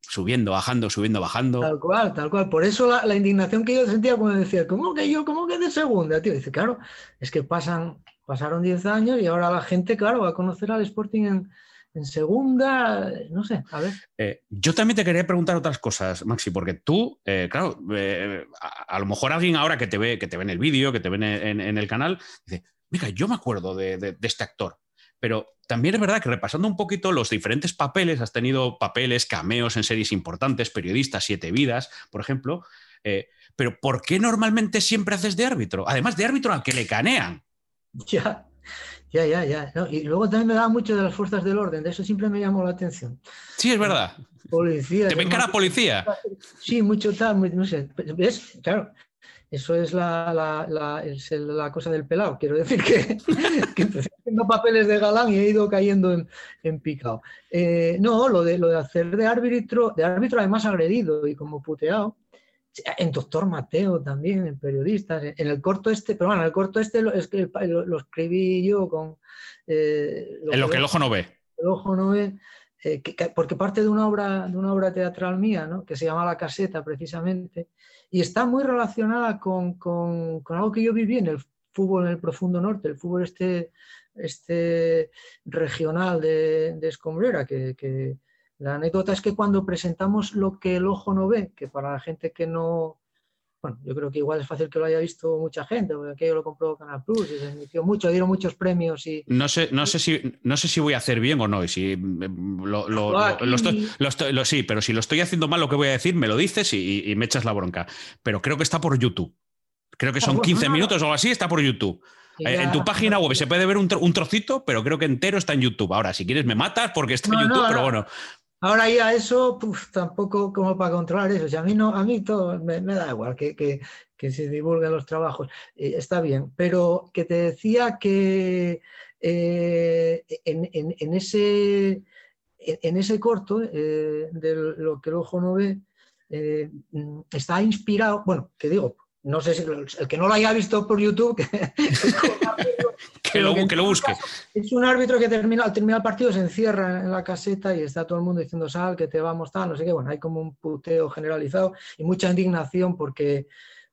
subiendo, bajando, subiendo, bajando. Tal cual, tal cual. Por eso la, indignación que yo sentía cuando decía, ¿cómo que yo, cómo que de segunda, tío? Dice, claro, es que pasan, pasaron 10 años y ahora la gente, claro, va a conocer al Sporting en, en segunda, no sé, a ver. Eh, yo también te quería preguntar otras cosas, Maxi, porque tú, eh, claro, eh, a, lo mejor alguien ahora que te ve, que te ve en el vídeo, que te ve en, el canal, dice, mira, yo me acuerdo de, este actor. Pero también es verdad que repasando un poquito los diferentes papeles, has tenido papeles, cameos en series importantes, periodistas, Siete Vidas, por ejemplo. pero ¿por qué normalmente siempre haces de árbitro? Además de árbitro al que le canean. Ya, ya, ya, ya. Y luego también me da mucho de las fuerzas del orden, de eso siempre me llamó la atención. Sí, es verdad. Policía. ¿Te ven cara policía? Sí, mucho tal, no sé. ¿Ves? Claro, eso es la, la, la, cosa del pelado. Quiero decir que, que, empecé haciendo papeles de galán y he ido cayendo en, en picado. Eh, no, lo de, lo de hacer de árbitro, de árbitro además agredido y como puteado en Doctor Mateo también, en periodistas, en el corto este, pero bueno, el corto este lo, es que lo, escribí yo con... Eh, en lo que el ojo no ve. El ojo no ve, eh, porque parte de una, obra, de una obra teatral mía, ¿no? que se llama La Caseta precisamente, y está muy relacionada con, con, con, algo que yo viví en el fútbol en el profundo norte, el fútbol este, este regional de, de Escombrera, que, que la anécdota es que cuando presentamos lo que el ojo no ve, que para la gente que no, bueno, yo creo que igual es fácil que lo haya visto mucha gente, porque aquello lo compró Canal Plus y se emitió mucho, dieron muchos premios y... No sé, no sé, si, no sé si voy a hacer bien o no, y si mm, lo, estoy, sí, pero si lo estoy haciendo mal lo que voy a decir, me lo dices y, me echas la bronca. Pero creo que está por YouTube. Creo que son 15 minutos o algo así, está por YouTube. Eh, en tu página web se puede ver un, trocito, pero creo que entero está en YouTube. Ahora, si quieres me matas porque está en YouTube, pero bueno. Ahora ya eso, tampoco como para controlar eso. a mí no, a mí todo me, da igual que, se divulguen los trabajos. Eh, está bien. Pero que te decía que eh, en, ese, en ese corto eh, de lo que el ojo no ve, está inspirado, bueno, que digo, no sé si el que no lo haya visto por YouTube, que, que, lo, que, lo, busque. Es un árbitro que termina, al terminar el partido se encierra en la caseta y está todo el mundo diciendo sal, que te vamos tal, no sé qué. Bueno, hay como un puteo generalizado y mucha indignación porque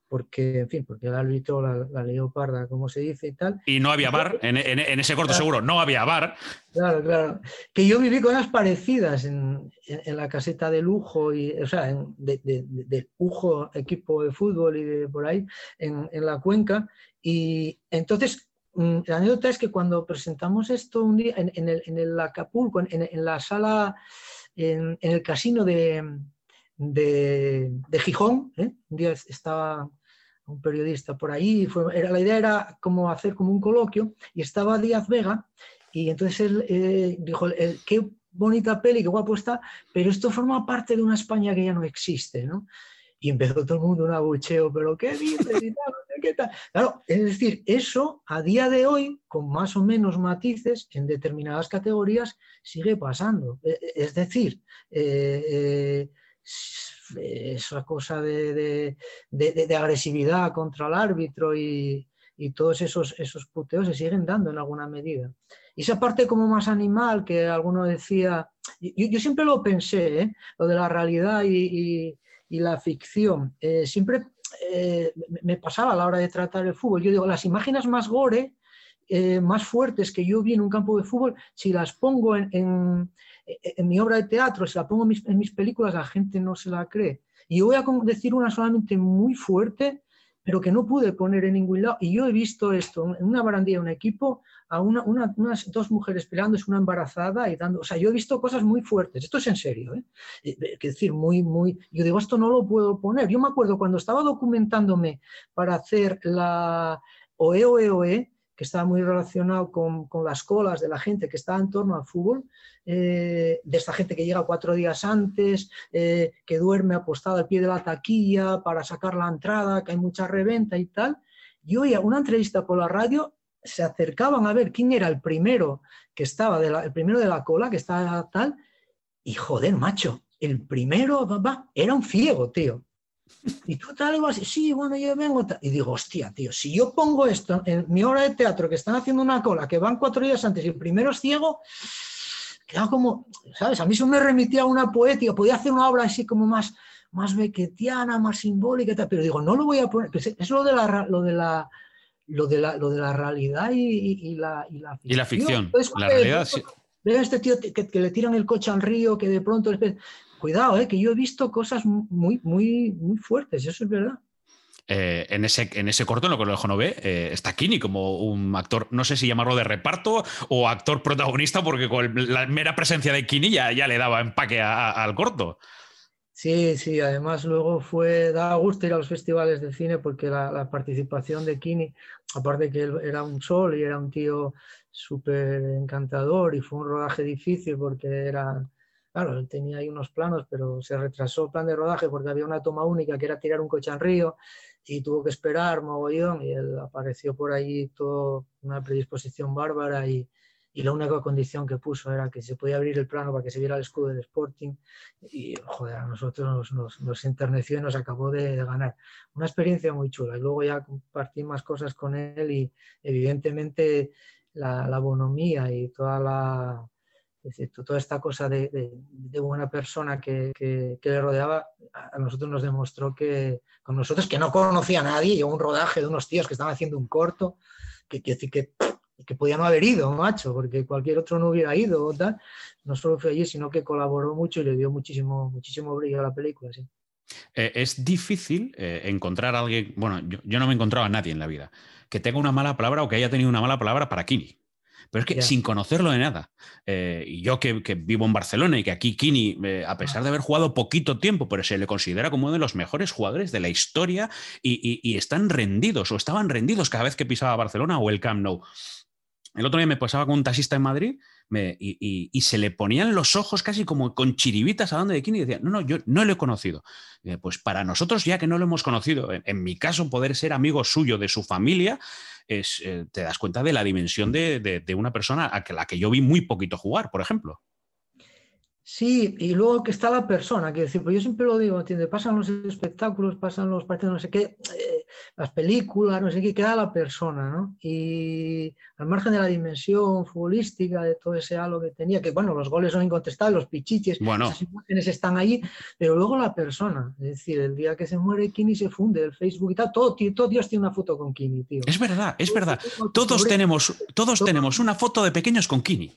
porque, en fin, porque el árbitro la, la leoparda, como se dice y tal. Y no había bar, en, ese corto seguro no había bar. Claro, claro. Que yo viví cosas parecidas en, la caseta de lujo, y, o sea, de, de, lujo, equipo de fútbol y de por ahí, en, la cuenca. Y entonces mm, la anécdota es que cuando presentamos esto un día en, el, Acapulco, en, la sala, en, el casino de, de, Gijón, ¿eh? un día estaba un periodista por ahí, fue, era, la idea era como hacer como un coloquio y estaba Díaz Vega y entonces él eh, dijo, qué bonita peli, qué guapo está, pero esto forma parte de una España que ya no existe, ¿no? Y empezó todo el mundo un abucheo, pero ¿qué dices? Y tal, ¿qué tal? Claro, es decir, eso a día de hoy, con más o menos matices, en determinadas categorías, sigue pasando. E, e, es decir, eh, esa cosa de, agresividad contra el árbitro y, todos esos, esos puteos se siguen dando en alguna medida. Y esa parte como más animal que alguno decía, yo, siempre lo pensé, ¿eh? lo de la realidad y, la ficción, eh, siempre eh, me pasaba a la hora de tratar el fútbol. Yo digo, las imágenes más gore, más fuertes que yo vi en un campo de fútbol, si las pongo en mi obra de teatro, si la pongo en mis, películas, la gente no se la cree. Y voy a decir una solamente muy fuerte, pero que no pude poner en ningún lado. Y yo he visto esto en una barandilla, un equipo, a una, unas dos mujeres peleando, es una embarazada y dando. O sea, yo he visto cosas muy fuertes. Esto es en serio, ¿eh? Es eh, decir, muy, muy. Yo digo, esto no lo puedo poner. Yo me acuerdo cuando estaba documentándome para hacer la OE, OE, OE que estaba muy relacionado con, las colas de la gente que estaba en torno al fútbol, eh, de esta gente que llega cuatro días antes, eh, que duerme apostado al pie de la taquilla para sacar la entrada, que hay mucha reventa y tal. Y oía una entrevista por la radio, se acercaban a ver quién era el primero que estaba, de el primero de la cola, que estaba tal, y joder, macho, el primero era un ciego, tío. Y tú tal, algo así, sí, bueno, yo vengo. Y digo, hostia, tío, si yo pongo esto en mi hora de teatro, que están haciendo una cola, que van cuatro días antes y el primero es ciego, queda como, ¿sabes? A mí eso me remitía a una poética, podía hacer una obra así como más, más bequetiana, más simbólica, tal, pero digo, no lo voy a poner, es lo de la, lo de la, lo de la, lo de la realidad y, la, y la ficción. Y la ficción, la realidad, Ve a este tío que, que, le tiran el coche al río, que de pronto cuidado, eh, que yo he visto cosas muy, muy, muy fuertes, eso es verdad. Eh, en, ese, en ese corto, en lo que lo dejo no ve, eh, está Kini como un actor, no sé si llamarlo de reparto o actor protagonista, porque con la mera presencia de Kini ya, ya le daba empaque al corto. Sí, sí, además luego fue, daba gusto ir a los festivales de cine porque la, participación de Kini, aparte que él era un sol y era un tío súper encantador y fue un rodaje difícil porque era, Claro, él tenía ahí unos planos, pero se retrasó el plan de rodaje porque había una toma única que era tirar un coche al río y tuvo que esperar mogollón y él apareció por ahí toda una predisposición bárbara y, y la única condición que puso era que se podía abrir el plano para que se viera el escudo del Sporting y joder, a nosotros nos, nos, enterneció y nos acabó de, de, ganar. Una experiencia muy chula y luego ya compartí más cosas con él y evidentemente la, la bonomía y toda la es toda esta cosa de, buena persona que, le rodeaba, a nosotros nos demostró que, con nosotros que no conocía a nadie, y un rodaje de unos tíos que estaban haciendo un corto, que decir que, que podía no haber ido, macho, porque cualquier otro no hubiera ido o tal. No solo fue allí, sino que colaboró mucho y le dio muchísimo, muchísimo brillo a la película. Sí. Eh, es difícil eh, encontrar a alguien, bueno, yo, yo, no me he encontrado a nadie en la vida que tenga una mala palabra o que haya tenido una mala palabra para Kini. Pero es que sin conocerlo de nada, eh, y yo que, vivo en Barcelona y que aquí Kini, eh, a pesar de haber jugado poquito tiempo, pero se le considera como uno de los mejores jugadores de la historia y, están rendidos o estaban rendidos cada vez que pisaba Barcelona o el Camp Nou. El otro día me pasaba con un taxista en Madrid y, se le ponían los ojos casi como con chiribitas hablando de Kini y decía, no, no, yo no lo he conocido. pues para nosotros, ya que no lo hemos conocido, en, mi caso, poder ser amigo suyo, de su familia, es, eh, te das cuenta de la dimensión de, de, una persona a la que yo vi muy poquito jugar, por ejemplo. Sí, y luego que está la persona, que decir, pues yo siempre lo digo, ¿entiendes? Pasan los espectáculos, pasan los partidos, no sé qué, eh, las películas, no sé qué, queda la persona, ¿no? Y al margen de la dimensión futbolística, de todo ese halo que tenía, que bueno, los goles son incontestables, los pichiches, bueno. esas imágenes están ahí, pero luego la persona, es decir, el día que se muere Kini se funde, el Facebook y tal, todo, todo Dios tiene una foto con Kini, tío. Es verdad, es verdad. Todos tenemos, todos tenemos una foto de pequeños con Kini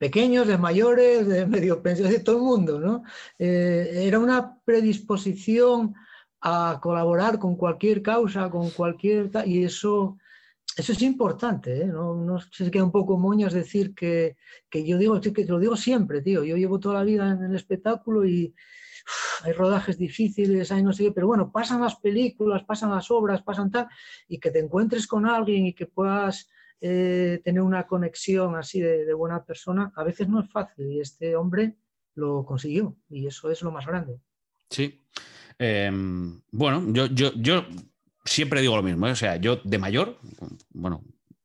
pequeños, de mayores, de medio pensiones, de todo el mundo, ¿no? Eh, era una predisposición a colaborar con cualquier causa, con cualquier... y eso eso es importante, ¿eh? no, no se queda un poco moñas decir que, que yo digo, que lo digo siempre, tío, yo llevo toda la vida en el espectáculo y hay rodajes difíciles, hay no sé qué, pero bueno, pasan las películas, pasan las obras, pasan tal, y que te encuentres con alguien y que puedas eh, tener una conexión así de, buena persona, a veces no es fácil y este hombre lo consiguió y eso es lo más grande. Sí. Em, bueno, yo, yo, yo siempre digo lo mismo, ¿eh? o sea, yo de mayor, bueno,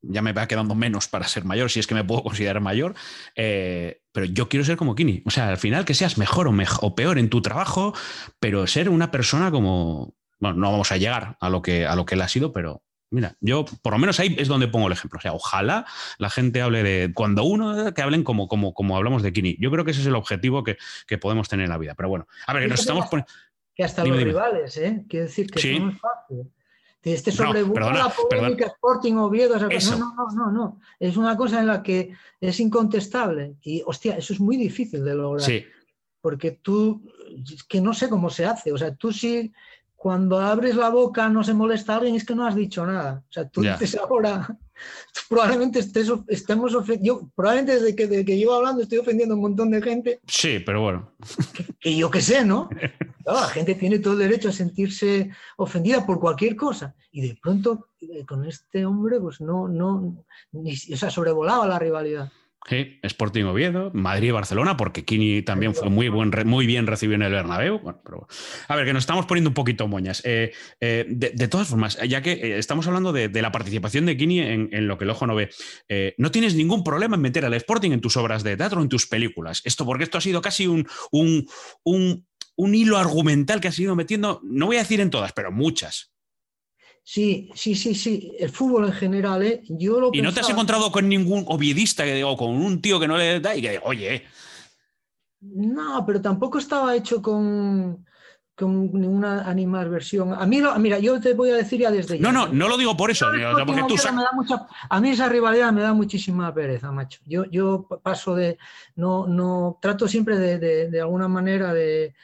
ya me va quedando menos para ser mayor, si es que me puedo considerar mayor, eh, pero yo quiero ser como Kini. O sea, al final que seas mejor o, o, peor en tu trabajo, pero ser una persona como, bueno, no vamos a llegar a lo que, a lo que él ha sido, pero mira, yo por lo menos ahí es donde pongo el ejemplo. O sea, ojalá la gente hable de, cuando uno, que hablen como, como, como hablamos de Kini. Yo creo que ese es el objetivo que, podemos tener en la vida. Pero bueno, a ver, que nos estamos poniendo... Que hasta los rivales, ¿eh? Quiero decir que no es fácil este sobrevuela la polémica Sporting Oviedo. no, no, no, no. Es una cosa en la que es incontestable. Y, hostia, eso es muy difícil de lograr. Sí. Porque tú, que no sé cómo se hace. O sea, tú sí, cuando abres la boca no se molesta a alguien, es que no has dicho nada. O sea, tú dices ahora, probablemente estés, estemos ofendiendo. Probablemente desde que, desde que llevo hablando estoy ofendiendo a un montón de gente. Sí, pero bueno. Que, yo qué sé, ¿no? la gente tiene todo el derecho a sentirse ofendida por cualquier cosa. Y de pronto, eh, con este hombre, pues no, no, ni, o sea, sobrevolaba la rivalidad. Sí, Sporting Oviedo, Madrid y Barcelona, porque Kini también fue muy, buen, muy bien recibido en el Bernabéu. a ver, que nos estamos poniendo un poquito moñas. Eh, eh, de, todas formas, ya que estamos hablando de, la participación de Kini en, lo que el ojo no ve, no tienes ningún problema en meter al Sporting en tus obras de teatro, en tus películas. Esto porque esto ha sido casi un, un, un un hilo argumental que has ido metiendo, no voy a decir en todas, pero muchas. Sí, sí, sí, sí. El fútbol en general, ¿eh? Yo lo y no te has encontrado con ningún oviedista que digo, con un tío que no le da y que oye. No, pero tampoco estaba hecho con, con ninguna animadversión. A mí, mira, yo te voy a decir ya desde No, no, no lo digo por eso. a mí esa rivalidad me da muchísima pereza, macho. Yo, yo paso de, no, no, trato siempre de, de alguna manera de,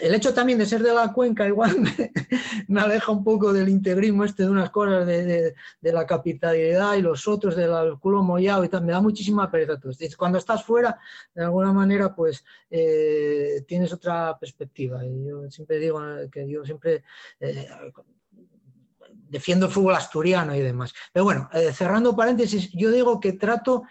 el hecho también de ser de la cuenca igual me, aleja un poco del integrismo este de unas cosas de, la capitalidad y los otros del culo mollado y tal, me da muchísima pereza. cuando estás fuera, de alguna manera, pues eh, tienes otra perspectiva. Y yo siempre digo que yo siempre eh, defiendo el fútbol asturiano y demás. Pero bueno, eh, cerrando paréntesis, yo digo que trato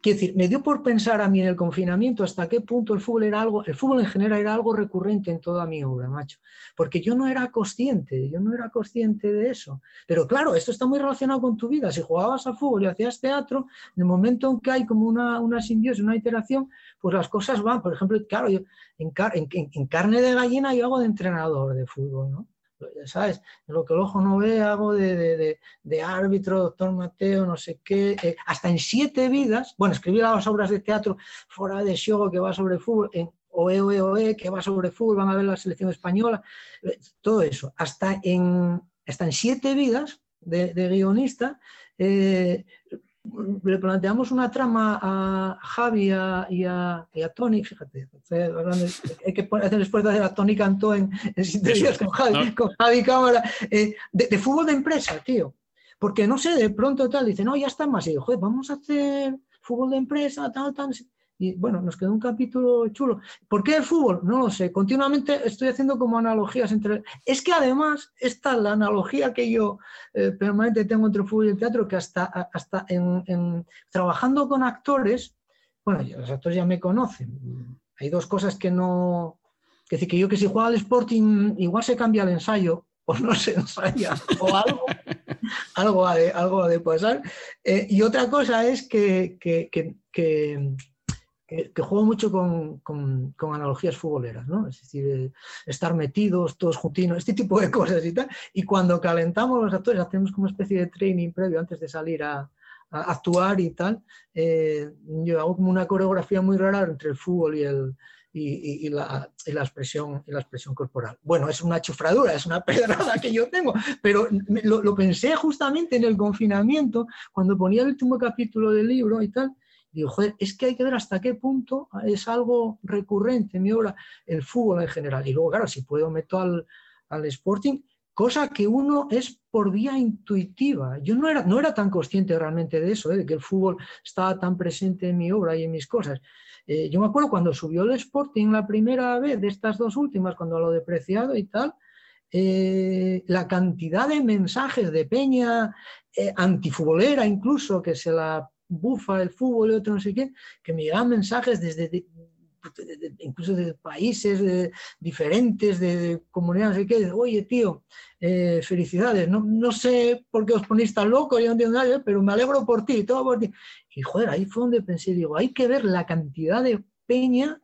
Quiero decir, me dio por pensar a mí en el confinamiento hasta qué punto el fútbol era algo, el fútbol en general era algo recurrente en toda mi obra, macho. Porque yo no era consciente, yo no era consciente de eso. Pero claro, esto está muy relacionado con tu vida. Si jugabas a fútbol y hacías teatro, en el momento en que hay como una, una simbiosis, una iteración, pues las cosas van. Por ejemplo, claro, yo en, en carne de gallina yo hago de entrenador de fútbol, ¿no? ¿Sabes? Lo que el ojo no ve, hago de, árbitro, doctor Mateo, no sé qué, eh, hasta en siete vidas, bueno, escribí las obras de teatro fuera de Shogo que va sobre fútbol, en OE, OE, OE, que va sobre fútbol, van a ver la selección española, eh, todo eso, hasta en, hasta en siete vidas de, guionista, eh, le planteamos una trama a Javi y a, Tony, fíjate, hay que hacer el esfuerzo de hacer a Tony Cantó en, en con Javi, con Javi Cámara, eh, de, fútbol de empresa, tío. Porque no sé, de pronto tal, dice, no, ya está más. Y digo, joder, vamos a hacer fútbol de empresa, tal, tal. Y bueno, nos quedó un capítulo chulo. ¿Por qué el fútbol? No lo sé. Continuamente estoy haciendo como analogías entre... Es que además, esta la analogía que yo eh, permanente tengo entre el fútbol y el teatro, que hasta, hasta en, trabajando con actores, bueno, los actores ya me conocen. Hay dos cosas que no... Que decir, que yo que si juega al Sporting, igual se cambia el ensayo, o no se ensaya, o algo, algo, ha de, algo de pasar. Eh, y otra cosa es que, que, que que, juego mucho con, con, analogías futboleras, ¿no? Es decir, eh, estar metidos todos juntinos, este tipo de cosas y tal. Y cuando calentamos los actores, hacemos como una especie de training previo antes de salir a, actuar y tal. Eh, yo hago como una coreografía muy rara entre el fútbol y el, y, la, y, la, expresión, y la expresión corporal. Bueno, es una chufradura, es una pedrada que yo tengo, pero lo, lo, pensé justamente en el confinamiento, cuando ponía el último capítulo del libro y tal, Digo, joder, es que hay que ver hasta qué punto es algo recurrente en mi obra el fútbol en general. Y luego, claro, si puedo meto al, al Sporting, cosa que uno es por vía intuitiva. Yo no era, no era tan consciente realmente de eso, ¿eh? de que el fútbol estaba tan presente en mi obra y en mis cosas. Eh, yo me acuerdo cuando subió el Sporting la primera vez de estas dos últimas, cuando lo depreciado y tal, eh, la cantidad de mensajes de peña antifutbolera incluso, que se la bufa el fútbol y otro no sé qué, que me llegaban mensajes desde incluso de países diferentes, de, comunidades, no sé qué, oye tío, eh, felicidades, no, no, sé por qué os ponéis tan locos, yo no nada, pero me alegro por ti, todo por ti. Y joder, ahí fue donde pensé, digo, hay que ver la cantidad de peña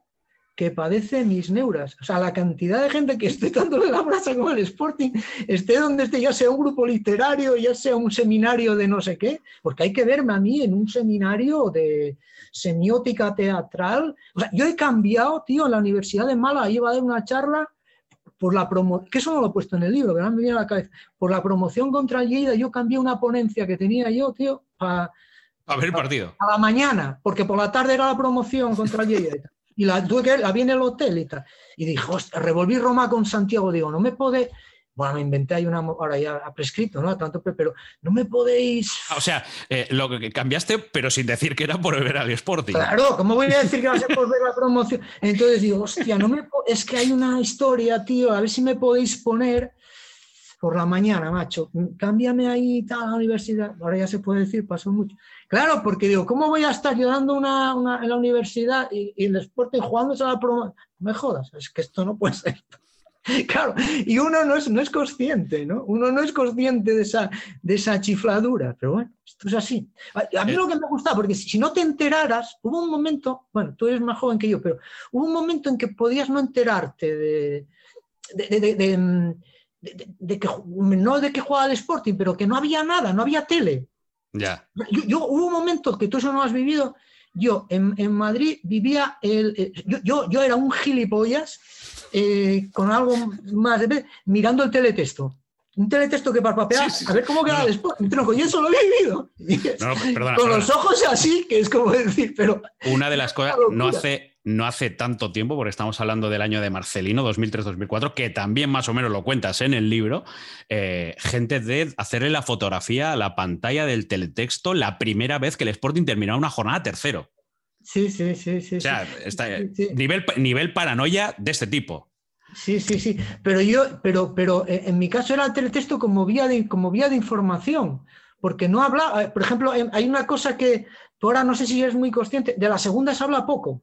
que padece mis neuras. O sea, la cantidad de gente que esté dándole la brasa con el Sporting, esté donde esté, ya sea un grupo literario, ya sea un seminario de no sé qué, porque hay que verme a mí en un seminario de semiótica teatral. O sea, yo he cambiado, tío, en la Universidad de Málaga, iba a dar una charla por la promoción, que eso no lo he puesto en el libro, que me viene a la cabeza, por la promoción contra el Lleida, yo cambié una ponencia que tenía yo, tío, para... A ver el partido. A la mañana, porque por la tarde era la promoción contra el Lleida y la tuve que la vi en el hotel y tal. Y dijo, revolví Roma con Santiago, digo, no me podéis, bueno, me inventé ahí una, ahora ya ha prescrito, ¿no? Tanto, pero no me podéis... Ah, o sea, eh, lo que cambiaste, pero sin decir que era por ver al Sporting. Claro, ¿cómo voy a decir que va a ser por ver la promoción? Entonces digo, hostia, no me es que hay una historia, tío, a ver si me podéis poner por la mañana, macho, cámbiame ahí a la universidad, ahora ya se puede decir, pasó mucho. Claro, porque digo, ¿cómo voy a estar yo dando una, en la universidad y, el deporte jugándose a la promoción? No me jodas, es que esto no puede ser. Claro, y uno no es, no es consciente, ¿no? Uno no es consciente de esa, de esa chifladura, pero bueno, esto es así. A, mí lo que me gusta, porque si, no te enteraras, hubo un momento, bueno, tú eres más joven que yo, pero hubo un momento en que podías no enterarte de, de mm, de, que no de que jugaba al Sporting, pero que no había nada, no había tele. Ya. Yo, hubo un momento que tú eso no has vivido. Yo en, Madrid vivía el, yo, yo, era un gilipollas eh, con algo más de mirando el teletexto. Un teletexto que parpapea, a ver cómo queda el Sporting. y eso lo he vivido. con los ojos así, que es como decir, pero. Una de las cosas, no hace, no hace tanto tiempo, porque estamos hablando del año de Marcelino, 2003-2004, que también más o menos lo cuentas en el libro, eh, gente de hacerle la fotografía a la pantalla del teletexto la primera vez que el Sporting terminaba una jornada tercero. Sí, sí, sí, sí. O sea, Nivel, nivel paranoia de este tipo. Sí, sí, sí. Pero yo, pero, pero eh, en mi caso era el teletexto como vía de, como vía de información. Porque no habla, eh, por ejemplo, hay una cosa que tú ahora no sé si eres muy consciente, de la segunda se habla poco.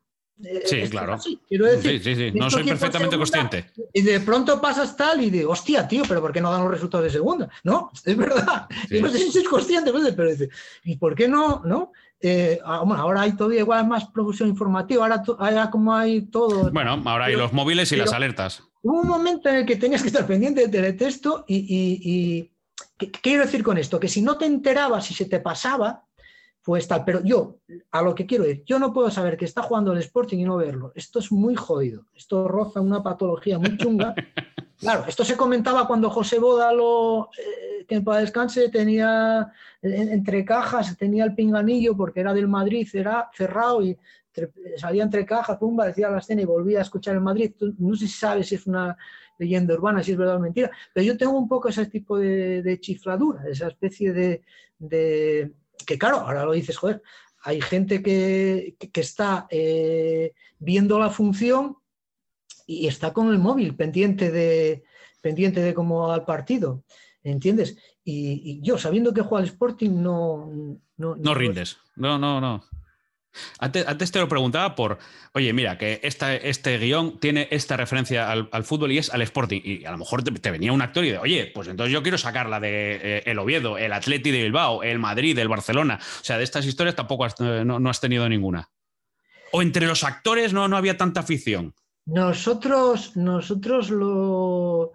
Sí, claro. quiero decir, sí, sí, sí. No soy perfectamente consciente. Y de pronto pasas tal y digo, hostia, tío, pero ¿por qué no dan los resultados de segunda? No, es verdad. no sé si sois consciente, pero dice, ¿y por qué no? ¿No? Eh, ah, bueno, ahora hay todavía igual más producción informativa, ahora, ahora como hay todo. Bueno, ahora hay los móviles y las alertas. Hubo un momento en el que tenías que estar pendiente del teletexto y, y, y ¿qué quiero decir con esto? Que si no te enterabas y se te pasaba, pues tal, pero yo, a lo que quiero ir, yo no puedo saber que está jugando el Sporting y no verlo. Esto es muy jodido. Esto roza una patología muy chunga. Claro, esto se comentaba cuando José Bódalo, eh, que para descanse tenía entre cajas, tenía el pinganillo porque era del Madrid, era cerrado y salía entre cajas, pumba, decía la escena y volvía a escuchar el Madrid. no sé si sabes si es una leyenda urbana, si es verdad o mentira, pero yo tengo un poco ese tipo de, chifladura, esa especie de que claro, ahora lo dices, joder, hay gente que, está eh, viendo la función y está con el móvil pendiente de, pendiente de cómo va el partido, ¿entiendes? Y, yo, sabiendo que juega el Sporting, no... No, no rindes, no, no, no. Antes, te lo preguntaba por, oye, mira, que este guion tiene esta referencia al, fútbol y es al Sporting. Y a lo mejor te, venía un actor y de, oye, pues entonces yo quiero sacarla de eh, el Oviedo, el Atleti de Bilbao, el Madrid, el Barcelona. O sea, de estas historias tampoco has, eh, no, has tenido ninguna. O entre los actores no, no había tanta afición. Nosotros, nosotros lo.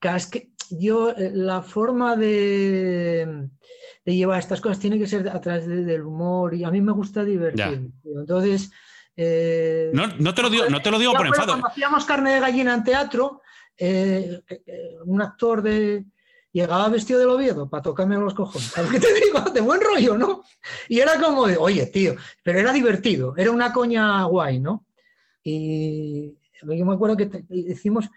Es que yo, eh, la forma de de llevar estas cosas tiene que ser a través del humor y a mí me gusta divertir. Entonces... Eh, no, te lo digo, no te lo digo por enfado. Cuando hacíamos carne de gallina en teatro, eh, eh, un actor de, llegaba vestido de Oviedo para tocarme los cojones. ¿Sabes qué te digo? De buen rollo, ¿no? Y era como de, oye, tío, pero era divertido, era una coña guay, ¿no? Y yo me acuerdo que hicimos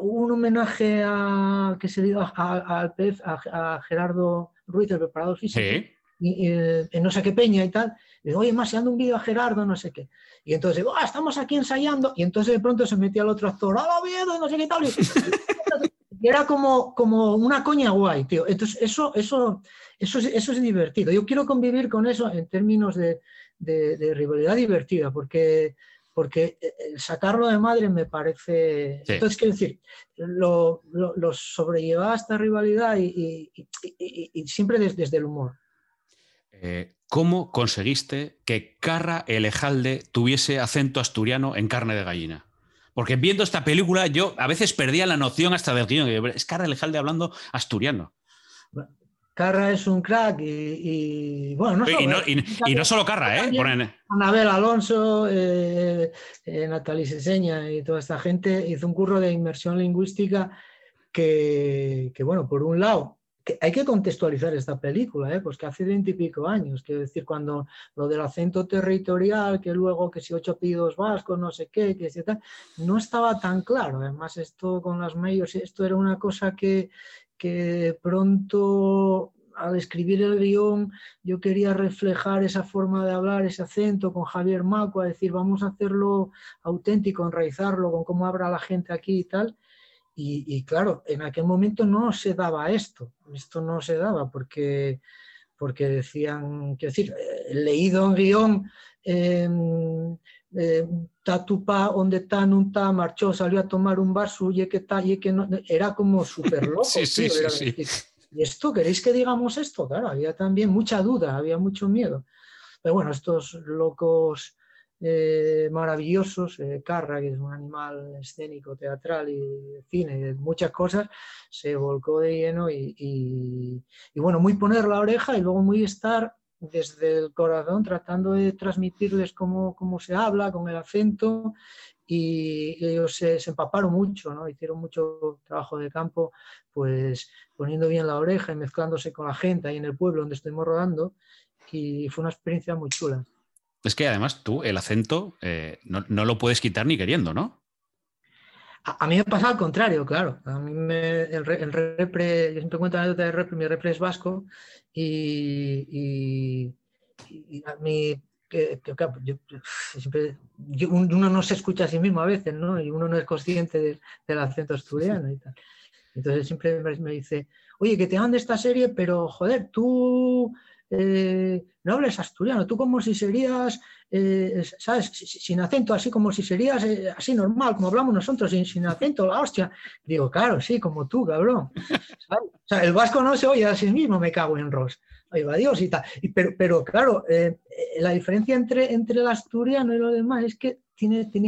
un homenaje a, que se dio a, a, a, Gerardo Ruiz, el preparador físico, y, eh, en no sé qué peña y tal. Y digo, oye, más, ando un vídeo a Gerardo, no sé qué. Y entonces digo, ah, estamos aquí ensayando. Y entonces de pronto se metía el otro actor, ¡Hola, Oviedo! No sé qué tal. Y era como, como una coña guay, tío. Entonces, eso, eso, eso, es, eso es divertido. Yo quiero convivir con eso en términos de, de, rivalidad divertida, porque, porque eh, sacarlo de madre me parece... Entonces, quiero decir, lo, lo, sobrelleva esta rivalidad y, y, siempre desde, desde el humor. Eh, ¿Cómo conseguiste que Carra Elejalde tuviese acento asturiano en carne de gallina? Porque viendo esta película yo a veces perdía la noción hasta del guion. Es Carra Elejalde hablando asturiano. Carra es un crack y, bueno, no solo, y, no, solo Carra, ¿eh? Anabel Alonso, eh, eh, Natalie Seseña y toda esta gente hizo un curro de inmersión lingüística que, que bueno, por un lado, hay que contextualizar esta película, ¿eh? pues que hace veintipico años, quiero decir, cuando lo del acento territorial, que luego que si ocho pidos vascos, no sé qué, que si tal, no estaba tan claro. Además, esto con las medios, esto era una cosa que, que pronto al escribir el guion yo quería reflejar esa forma de hablar, ese acento con Javier Maco, a decir vamos a hacerlo auténtico, enraizarlo con cómo habla la gente aquí y tal. Y, claro, en aquel momento no se daba esto, esto no se daba porque, porque decían, quiero decir, eh, leído en guion, eh, eh, Tatupa, donde está, está, marchó, salió a tomar un vaso, y que está, y que no, era como súper loco. sí, sí, sí, ¿Y esto queréis que digamos esto? Claro, había también mucha duda, había mucho miedo. Pero bueno, estos locos eh, maravillosos, eh, Carra, que es un animal escénico, teatral y cine, muchas cosas, se volcó de lleno y, y, y bueno, muy poner la oreja y luego muy estar desde el corazón, tratando de transmitirles cómo, cómo se habla, con el acento, y ellos se, empaparon mucho, ¿no? hicieron mucho trabajo de campo, pues poniendo bien la oreja y mezclándose con la gente ahí en el pueblo donde estuvimos rodando, y fue una experiencia muy chula. Es que además tú el acento eh, no, no, lo puedes quitar ni queriendo, ¿no? A, mí me pasa al contrario, claro. A mí me, el, repre, yo siempre cuento la anécdota de repre, mi repre es vasco y, a mí, que, yo, siempre, uno no se escucha a sí mismo a veces, ¿no? Y uno no es consciente del acento asturiano y tal. Entonces siempre me dice, oye, que te de esta serie, pero joder, tú eh, no hables asturiano, tú como si serías, eh, ¿sabes? Sin acento, así como si serías eh, así normal, como hablamos nosotros, sin, sin, acento, la hostia. Digo, claro, sí, como tú, cabrón. O sea, el vasco no se oye a sí mismo, me cago en Ross. Ahí va Dios y tal. Pero, pero claro, la diferencia entre, entre el asturiano y lo demás es que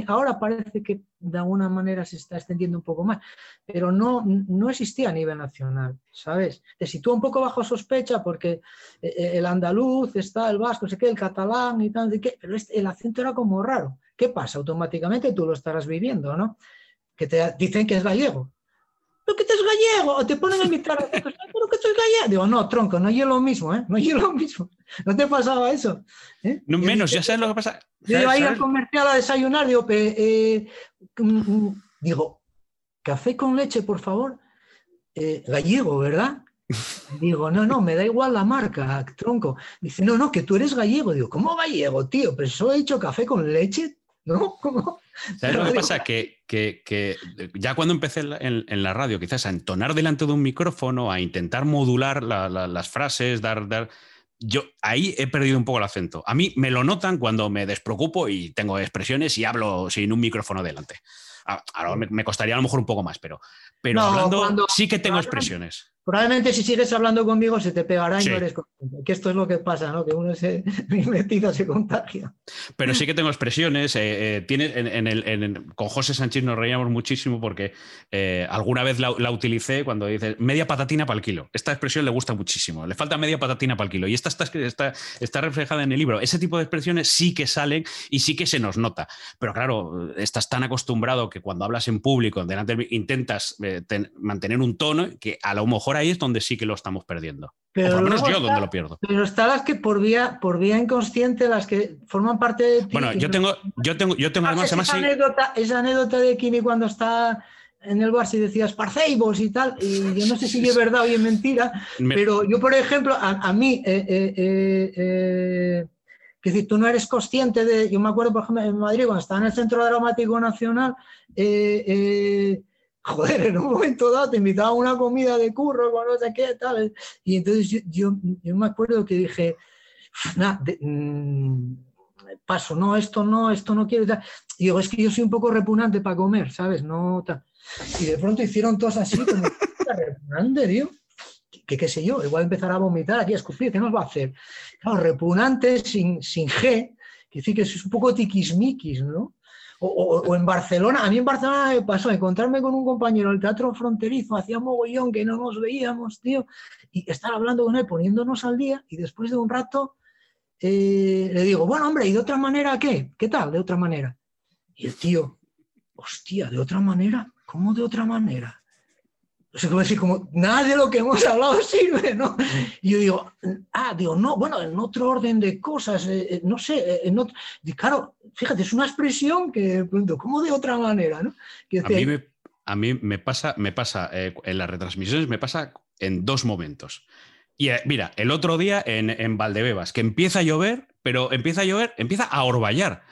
ahora parece que de alguna manera se está extendiendo un poco más, pero no, no existía a nivel nacional, ¿sabes? Te sitúa un poco bajo sospecha porque eh, eh, el andaluz está, el vasco, sé qué, el catalán y tal, pero este, el acento era como raro. ¿Qué pasa? Automáticamente tú lo estarás viviendo, ¿no? Que te dicen que es gallego pero que te es gallego, o te ponen a imitar, pero que soy gallego. Digo, no, tronco, no es lo mismo, ¿eh? No es lo mismo. ¿No te pasaba eso? ¿Eh? No menos, ya sabes lo que pasa. Yo iba a ir al comercial a desayunar, digo, eh, mm, mm, digo, café con leche, por favor. Eh, gallego, ¿verdad? Digo, no, no, me da igual la marca, tronco. Dice, no, no, que tú eres gallego. Digo, ¿cómo gallego, tío? Pero solo he dicho café con leche, ¿no? ¿Cómo? ¿Sabes lo que pasa? Que, que, ya cuando empecé en, la radio, quizás a entonar delante de un micrófono, a intentar modular las frases, dar, dar. Yo ahí he perdido un poco el acento. A mí me lo notan cuando me despreocupo y tengo expresiones y hablo sin un micrófono delante. Ah, ahora me, costaría a lo mejor un poco más, pero, pero hablando sí que tengo expresiones. Probablemente si sigues hablando conmigo se te pegará y no eres consciente. Que esto es lo que pasa, ¿no? Que uno se metido se contagia. Pero sí que tengo expresiones. Eh, eh, en, el, con José Sánchez nos reíamos muchísimo porque eh, alguna vez la, utilicé cuando dice media patatina para el kilo. Esta expresión le gusta muchísimo. Le falta media patatina para el kilo. Y esta está, está, está reflejada en el libro. Ese tipo de expresiones sí que salen y sí que se nos nota. Pero claro, estás tan acostumbrado que cuando hablas en público, delante, intentas mantener un tono que a lo mejor ahí es donde sí que lo estamos perdiendo. Pero por lo menos yo donde lo pierdo. Pero están las que por vía, por vía inconsciente, las que forman parte de ti. Bueno, yo tengo, yo tengo, yo tengo además, esa, anécdota, esa anécdota de Kimi cuando está en el bar se decía Sparceibos y tal, y yo no sé si es verdad o es mentira, pero yo, por ejemplo, a, mí, eh, eh, eh, que decir, tú no eres consciente de, yo me acuerdo, por ejemplo, en Madrid, cuando estaba en el Centro Dramático Nacional, joder, en un momento dado te invitaba a una comida de curro, con no sé qué, tal, y entonces yo, yo, me acuerdo que dije, nada, mm, paso, no, esto no, esto no quiero. Y digo, es que yo soy un poco repugnante para comer, ¿sabes? No Y de pronto hicieron todos así, como, repugnante, tío. Que qué sé yo, igual empezar a vomitar aquí, a escupir, ¿qué nos va a hacer? Claro, repugnante sin, sin G, que decir que es un poco tiquismiquis, ¿no? O, en Barcelona, a mí en Barcelona me pasó encontrarme con un compañero del teatro fronterizo, hacía mogollón que no nos veíamos, tío, y estar hablando con él, poniéndonos al día, y después de un rato eh, le digo, bueno, hombre, ¿y de otra manera qué? ¿Qué tal? De otra manera. Y el tío, hostia, ¿de otra manera? ¿Cómo de otra manera? O sea, como decir, como nada de lo que hemos hablado sirve, ¿no? Y yo digo, ah, digo, no, bueno, en otro orden de cosas, eh, eh, no sé, en otro... Y claro, fíjate, es una expresión que, ¿cómo de otra manera, ¿no? a, mí me, pasa, me pasa en las retransmisiones, me pasa en dos momentos. Y eh, mira, el otro día en, en, Valdebebas, que empieza a llover, pero empieza a llover, empieza a orvallar.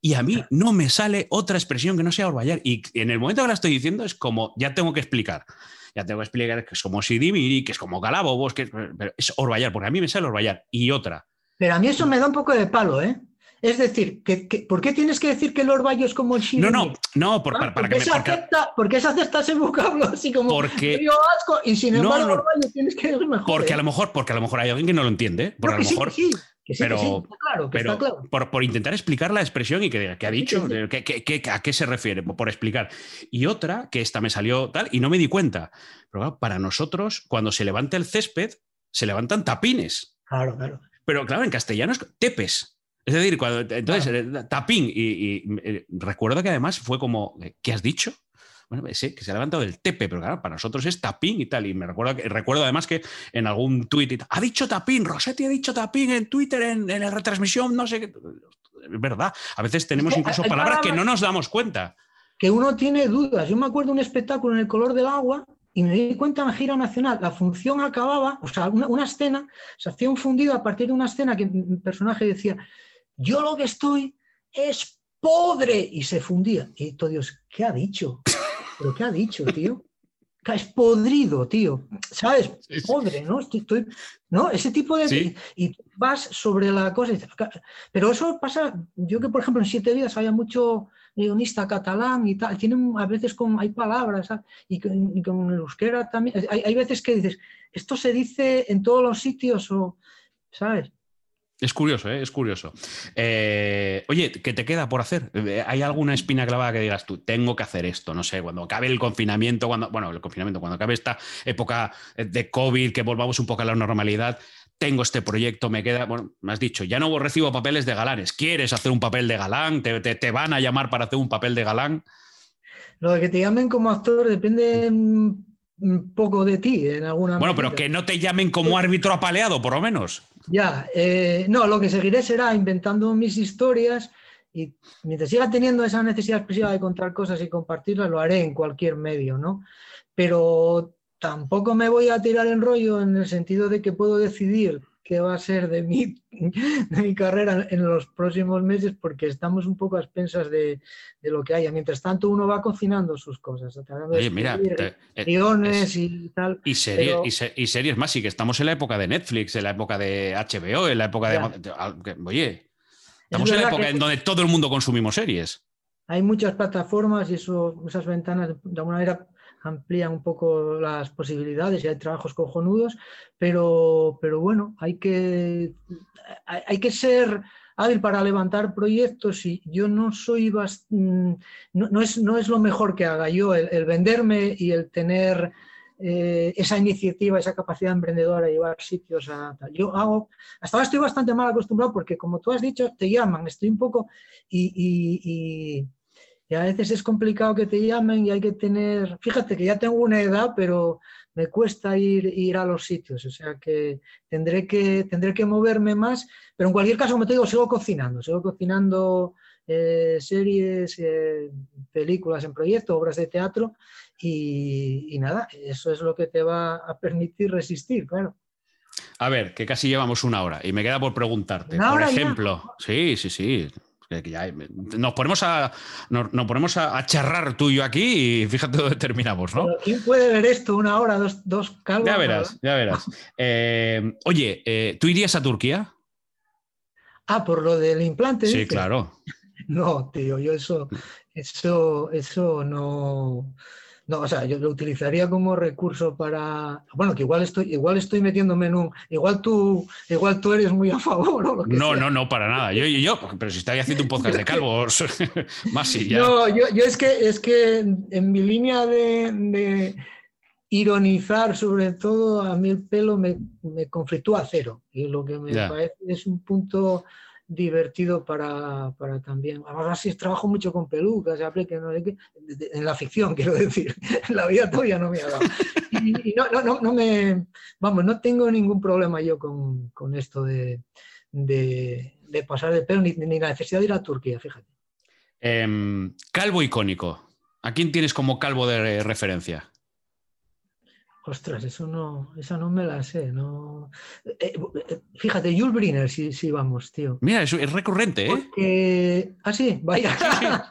Y a mí no me sale otra expresión que no sea orvallar. Y en el momento que la estoy diciendo es como, ya tengo que explicar. Ya tengo que explicar que es como Sidimiri, que es como Calabobos, que es, es orvallar, porque a mí me sale orvallar. Y otra. Pero a mí eso me da un poco de palo, ¿eh? Es decir, que, ¿por qué tienes que decir que el orvallo es como el No, no, no, por, para, para que me, se acepta, porque se acepta ese vocablo así como porque, asco y sin embargo no, orvallo tienes que decir mejor. Porque a lo mejor, porque a lo mejor hay alguien que no lo entiende. Por a lo mejor, sí, que sí, pero, que está claro, que pero está claro. Por, por, intentar explicar la expresión y que, que ha dicho, que, que, a qué se refiere, por, explicar. Y otra, que esta me salió tal, y no me di cuenta. Pero para nosotros, cuando se levanta el césped, se levantan tapines. Claro, claro. Pero claro, en castellano es tepes. Es decir, cuando, entonces, eh, tapín, y, eh, recuerdo que además fue como, ¿qué has dicho? Bueno, sí, que se ha levantado del tepe, pero claro, para nosotros es tapín y tal. Y me recuerdo, que, recuerdo además que en algún tuit, ha dicho tapín, Rosetti ha dicho tapín en Twitter, en, la retransmisión, no sé qué. Es verdad, a veces tenemos incluso palabras, que no nos damos cuenta. Que uno tiene dudas. Yo me acuerdo de un espectáculo en el color del agua y me di cuenta en la gira nacional, la función acababa, o sea, una, una escena, se hacía un fundido a partir de una escena que mi personaje decía, yo lo que estoy es podre. Y se fundía. Y todo Dios, ¿qué ha dicho? ¿Pero qué ha dicho, tío? Es podrido, tío. ¿Sabes? Podre, ¿no? Estoy, ¿no? Ese tipo de... Y vas sobre la cosa. Pero eso pasa, yo que por ejemplo en Siete Días había mucho guionista catalán y tal, tienen a veces con, hay palabras, Y, con, el euskera también. Hay, hay veces que dices, esto se dice en todos los sitios o, ¿sabes? Es curioso, ¿eh? es curioso. Eh, oye, ¿qué te queda por hacer? Eh, ¿Hay alguna espina clavada que digas tú, tengo que hacer esto? No sé, cuando acabe el confinamiento, cuando, bueno, el confinamiento, cuando acabe esta época de COVID, que volvamos un poco a la normalidad, tengo este proyecto, me queda, bueno, me has dicho, ya no recibo papeles de galanes, ¿quieres hacer un papel de galán? ¿Te, te, van a llamar para hacer un papel de galán? Lo de que te llamen como actor depende un poco de ti en alguna Bueno, pero que no te llamen como árbitro apaleado, por lo menos. Ya, eh, no, lo que seguiré será inventando mis historias y mientras siga teniendo esa necesidad expresiva de contar cosas y compartirlas, lo haré en cualquier medio, ¿no? Pero tampoco me voy a tirar en rollo en el sentido de que puedo decidir qué va a ser de mi, de mi carrera en los próximos meses porque estamos un poco a expensas de, de lo que haya. Mientras tanto, uno va cocinando sus cosas, Oye, mira, eh, guiones y tal. Y series, y, series más, sí que estamos en la época de Netflix, en la época de HBO, en la época de... Oye, estamos en la época en donde todo el mundo consumimos series. Hay muchas plataformas y eso, esas ventanas de alguna manera amplían un poco las posibilidades y hay trabajos cojonudos, pero, pero bueno, hay que, hay, que ser hábil para levantar proyectos y yo no soy mm, no, es, no es lo mejor que haga yo el, venderme y el tener eh, esa iniciativa, esa capacidad emprendedora de llevar sitios a Yo hago, hasta ahora estoy bastante mal acostumbrado porque como tú has dicho, te llaman, estoy un poco y a veces es complicado que te llamen y hay que tener, fíjate que ya tengo una edad, pero me cuesta ir, ir a los sitios, o sea que tendré, que tendré que moverme más, pero en cualquier caso, como te digo, sigo cocinando, sigo cocinando eh, series, eh, películas en proyecto, obras de teatro y, y nada, eso es lo que te va a permitir resistir, claro. A ver, que casi llevamos una hora y me queda por preguntarte. ¿Una Por ya? ejemplo, sí, sí, sí. Que- que ya- nos ponemos, a, nos, nos ponemos a, a charrar tú y yo aquí y fíjate dónde terminamos, ¿no? Pero ¿Quién puede ver esto una hora, dos, dos? Ya verás, ya verás. Eh, oye, eh, ¿tú irías a Turquía? Ah, por lo del implante. Sí, dices. claro. No, tío, yo eso, eso, eso no. No, o sea, yo lo utilizaría como recurso para. Bueno, que igual estoy, igual estoy metiéndome en un. Igual tú, igual tú eres muy a favor o lo que No, sea. no, no, para nada. Yo, yo, yo, pero si estoy haciendo un podcast de calvos, más sí, ya. No, yo, yo es que es que en mi línea de, de ironizar, sobre todo, a mí el pelo me, me conflictúa a cero. Y lo que me Ya. parece es un punto divertido para, para también. Además, así trabajo mucho con pelucas, que no sé qué, en la ficción, quiero decir. En la vida todavía no me ha dado. Y, no, no, no, me. Vamos, no tengo ningún problema yo con, con esto de, de, de pasar de pelo, ni, ni la necesidad de ir a Turquía, fíjate. Em, calvo icónico. ¿A quién tienes como calvo de referencia? Ostras, eso no, esa no me la sé. No... Eh, eh, fíjate, Jules Briner, sí, sí, vamos, tío. Mira, es, es recurrente, ¿eh? Porque... Ah, sí, vaya.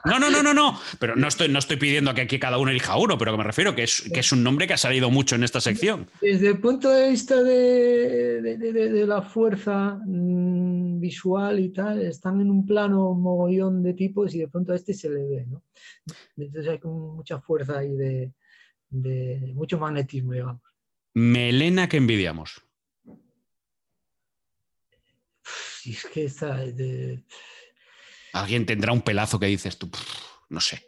No, no, no, no, no. Pero no estoy, no estoy pidiendo que aquí cada uno elija uno, pero que me refiero que es, que es un nombre que ha salido mucho en esta sección. Desde el punto de vista de, de- de- la fuerza mm, visual y tal, están en un plano mogollón de tipos y de pronto a este se le ve, ¿no? Entonces hay como mucha fuerza ahí de, de mucho magnetismo, digamos. Melena que envidiamos. Y es que está de- Alguien tendrá un pelazo que dices tú, "Pff, no sé.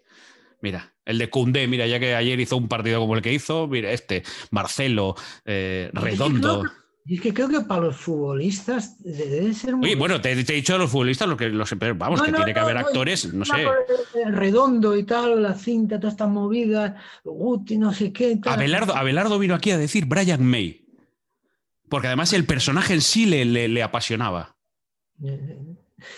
Mira, el de Cundé, mira, ya que ayer hizo un partido como el que hizo, mira, este, Marcelo, eh, Redondo. Y es que creo que para los futbolistas debe ser muy... Oye, bueno, te, te he dicho de los futbolistas, lo que, los, pero vamos, No, que no, tiene que haber actores, no sé. eh, Redondo y tal, la cinta, toda esta movida, Guti, no sé qué. Tal. Abelardo, Abelardo vino aquí a decir Brian May. Porque además el personaje en sí le, le- le apasionaba. Eh,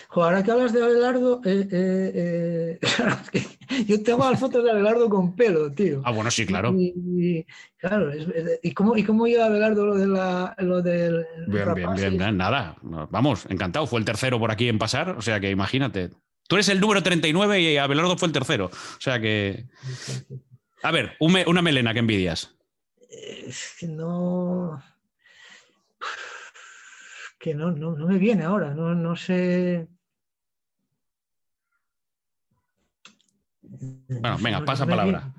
jo, ahora que hablas de Abelardo, eh, eh, eh, yo tengo las fotos de Abelardo con pelo, tío. Ah, bueno, sí, claro. Y, y, claro, es- ¿y, cómo, ¿y cómo lleva Abelardo lo, de la, lo del Bien, bien, bien, bien, nada. Vamos, encantado. Fue el tercero por aquí en pasar, o sea que imagínate. Tú eres el número 39 y Abelardo fue el tercero. O sea que. A ver, un me- una melena que envidias. Es que no. Que no, no, no me viene ahora, no, no sé. Bueno, venga, pasa palabra.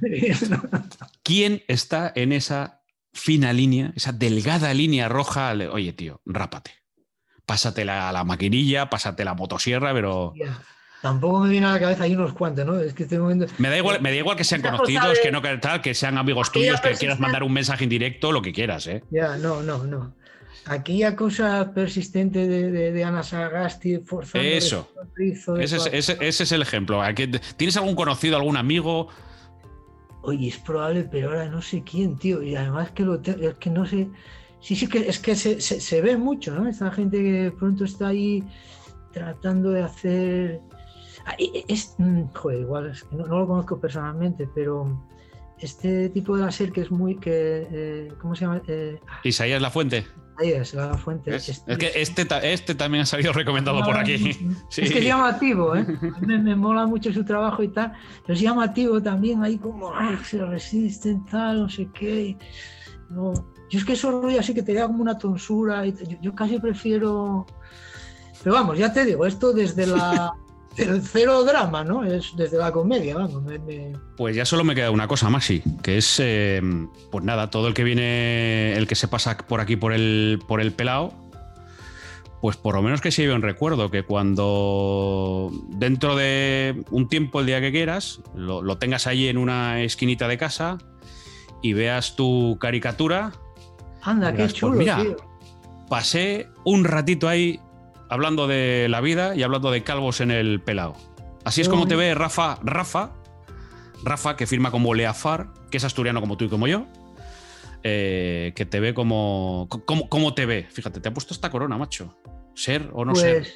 ¿Quién está en esa fina línea, esa delgada línea roja? Oye, tío, rápate. Pásatela a la maquinilla, pásate la motosierra, pero. Tampoco me viene a la cabeza, hay unos cuantos, ¿no? Es que estoy momento. Me da igual, me da igual que sean conocidos, que no que tal, que sean amigos tuyos, que quieras mandar un mensaje en directo, lo que quieras, ¿eh? Ya, no, no, no. Aquella cosa persistente de, de, de Ana Sagasti forzando Eso. rizo Ese es, cual- ese- ese es el ejemplo. ¿Tienes algún conocido, algún amigo? Oye, es probable, pero ahora no sé quién, tío. Y además que lo es que no sé. Sí, sí, que es que se, se- se ve mucho, ¿no? Esta gente que de pronto está ahí tratando de hacer. Ah, y- y- Es, mm, joder, igual es que no, no lo conozco personalmente, pero este tipo de láser que es muy. que eh, ¿Cómo se llama? Eh, ah, Isaías La Fuente. Ahí es la fuente. Es, Es- es que este, este también ha salido recomendado por aquí. Sí. Es que es llamativo, ¿eh? Me, me mola mucho su trabajo y tal, pero es llamativo también, ahí como ah, se resisten, tal, no sé qué. no. Yo es que eso rollo así que te da como una tonsura, y yo, yo casi prefiero. Pero vamos, ya te digo, esto desde la. El cero drama, ¿no? Es desde la comedia, vamos. me- me- Pues ya solo me queda una cosa, Maxi, que es, eh, pues nada, todo el que viene, el que se pasa por aquí por el, por el pelao, pues por lo menos que se lleve un recuerdo, que cuando dentro de un tiempo, el día que quieras, lo, lo tengas ahí en una esquinita de casa y veas tu caricatura, Anda, qué Verás, pues chulo, mira. tío. pasé un ratito ahí hablando de la vida y hablando de calvos en el pelao. Así es como te ve Rafa, Rafa, Rafa, que firma como Leafar, que es asturiano como tú y como yo, eh, que te ve como, como. ¿Cómo te ve? Fíjate, te ha puesto esta corona, macho. Ser o no ser.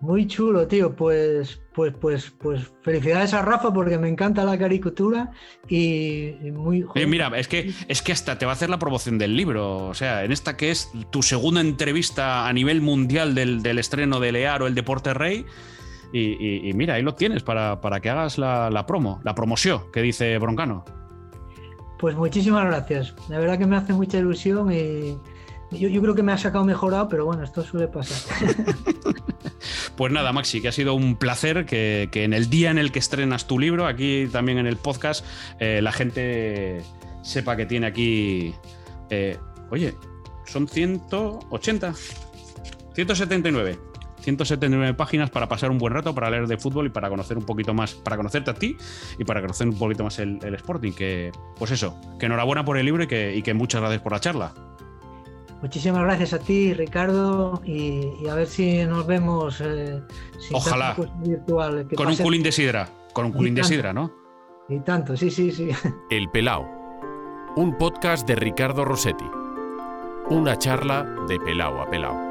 Muy chulo, tío. Pues, pues, pues, pues felicidades a Rafa porque me encanta la caricatura y, muy. mira, es que, es que hasta te va a hacer la promoción del libro. O sea, en esta que es tu segunda entrevista a nivel mundial del, estreno de Lear o el Deporte Rey. Y, mira, ahí lo tienes para, que hagas la, la, promo, la promoción que dice Broncano. Pues muchísimas gracias. La verdad que me hace mucha ilusión y yo, creo que me ha sacado mejorado, pero bueno, esto suele pasar. Pues nada, Maxi, que ha sido un placer que, en el día en el que estrenas tu libro, aquí también en el podcast, eh, la gente sepa que tiene aquí. Eh, oye, son 180, 179. 179 páginas para pasar un buen rato, para leer de fútbol y para conocer un poquito más, para conocerte a ti y para conocer un poquito más el, Sporting. Que, pues eso, que enhorabuena por el libro y que, y que muchas gracias por la charla. Muchísimas gracias a ti, Ricardo, y, a ver si nos vemos. Eh, Ojalá. Virtual, con un culín de sidra. Con un culín de sidra, ¿no? Y tanto, sí, sí, sí. El Pelao. Un podcast de Ricardo Rossetti. Una charla de Pelao a Pelao.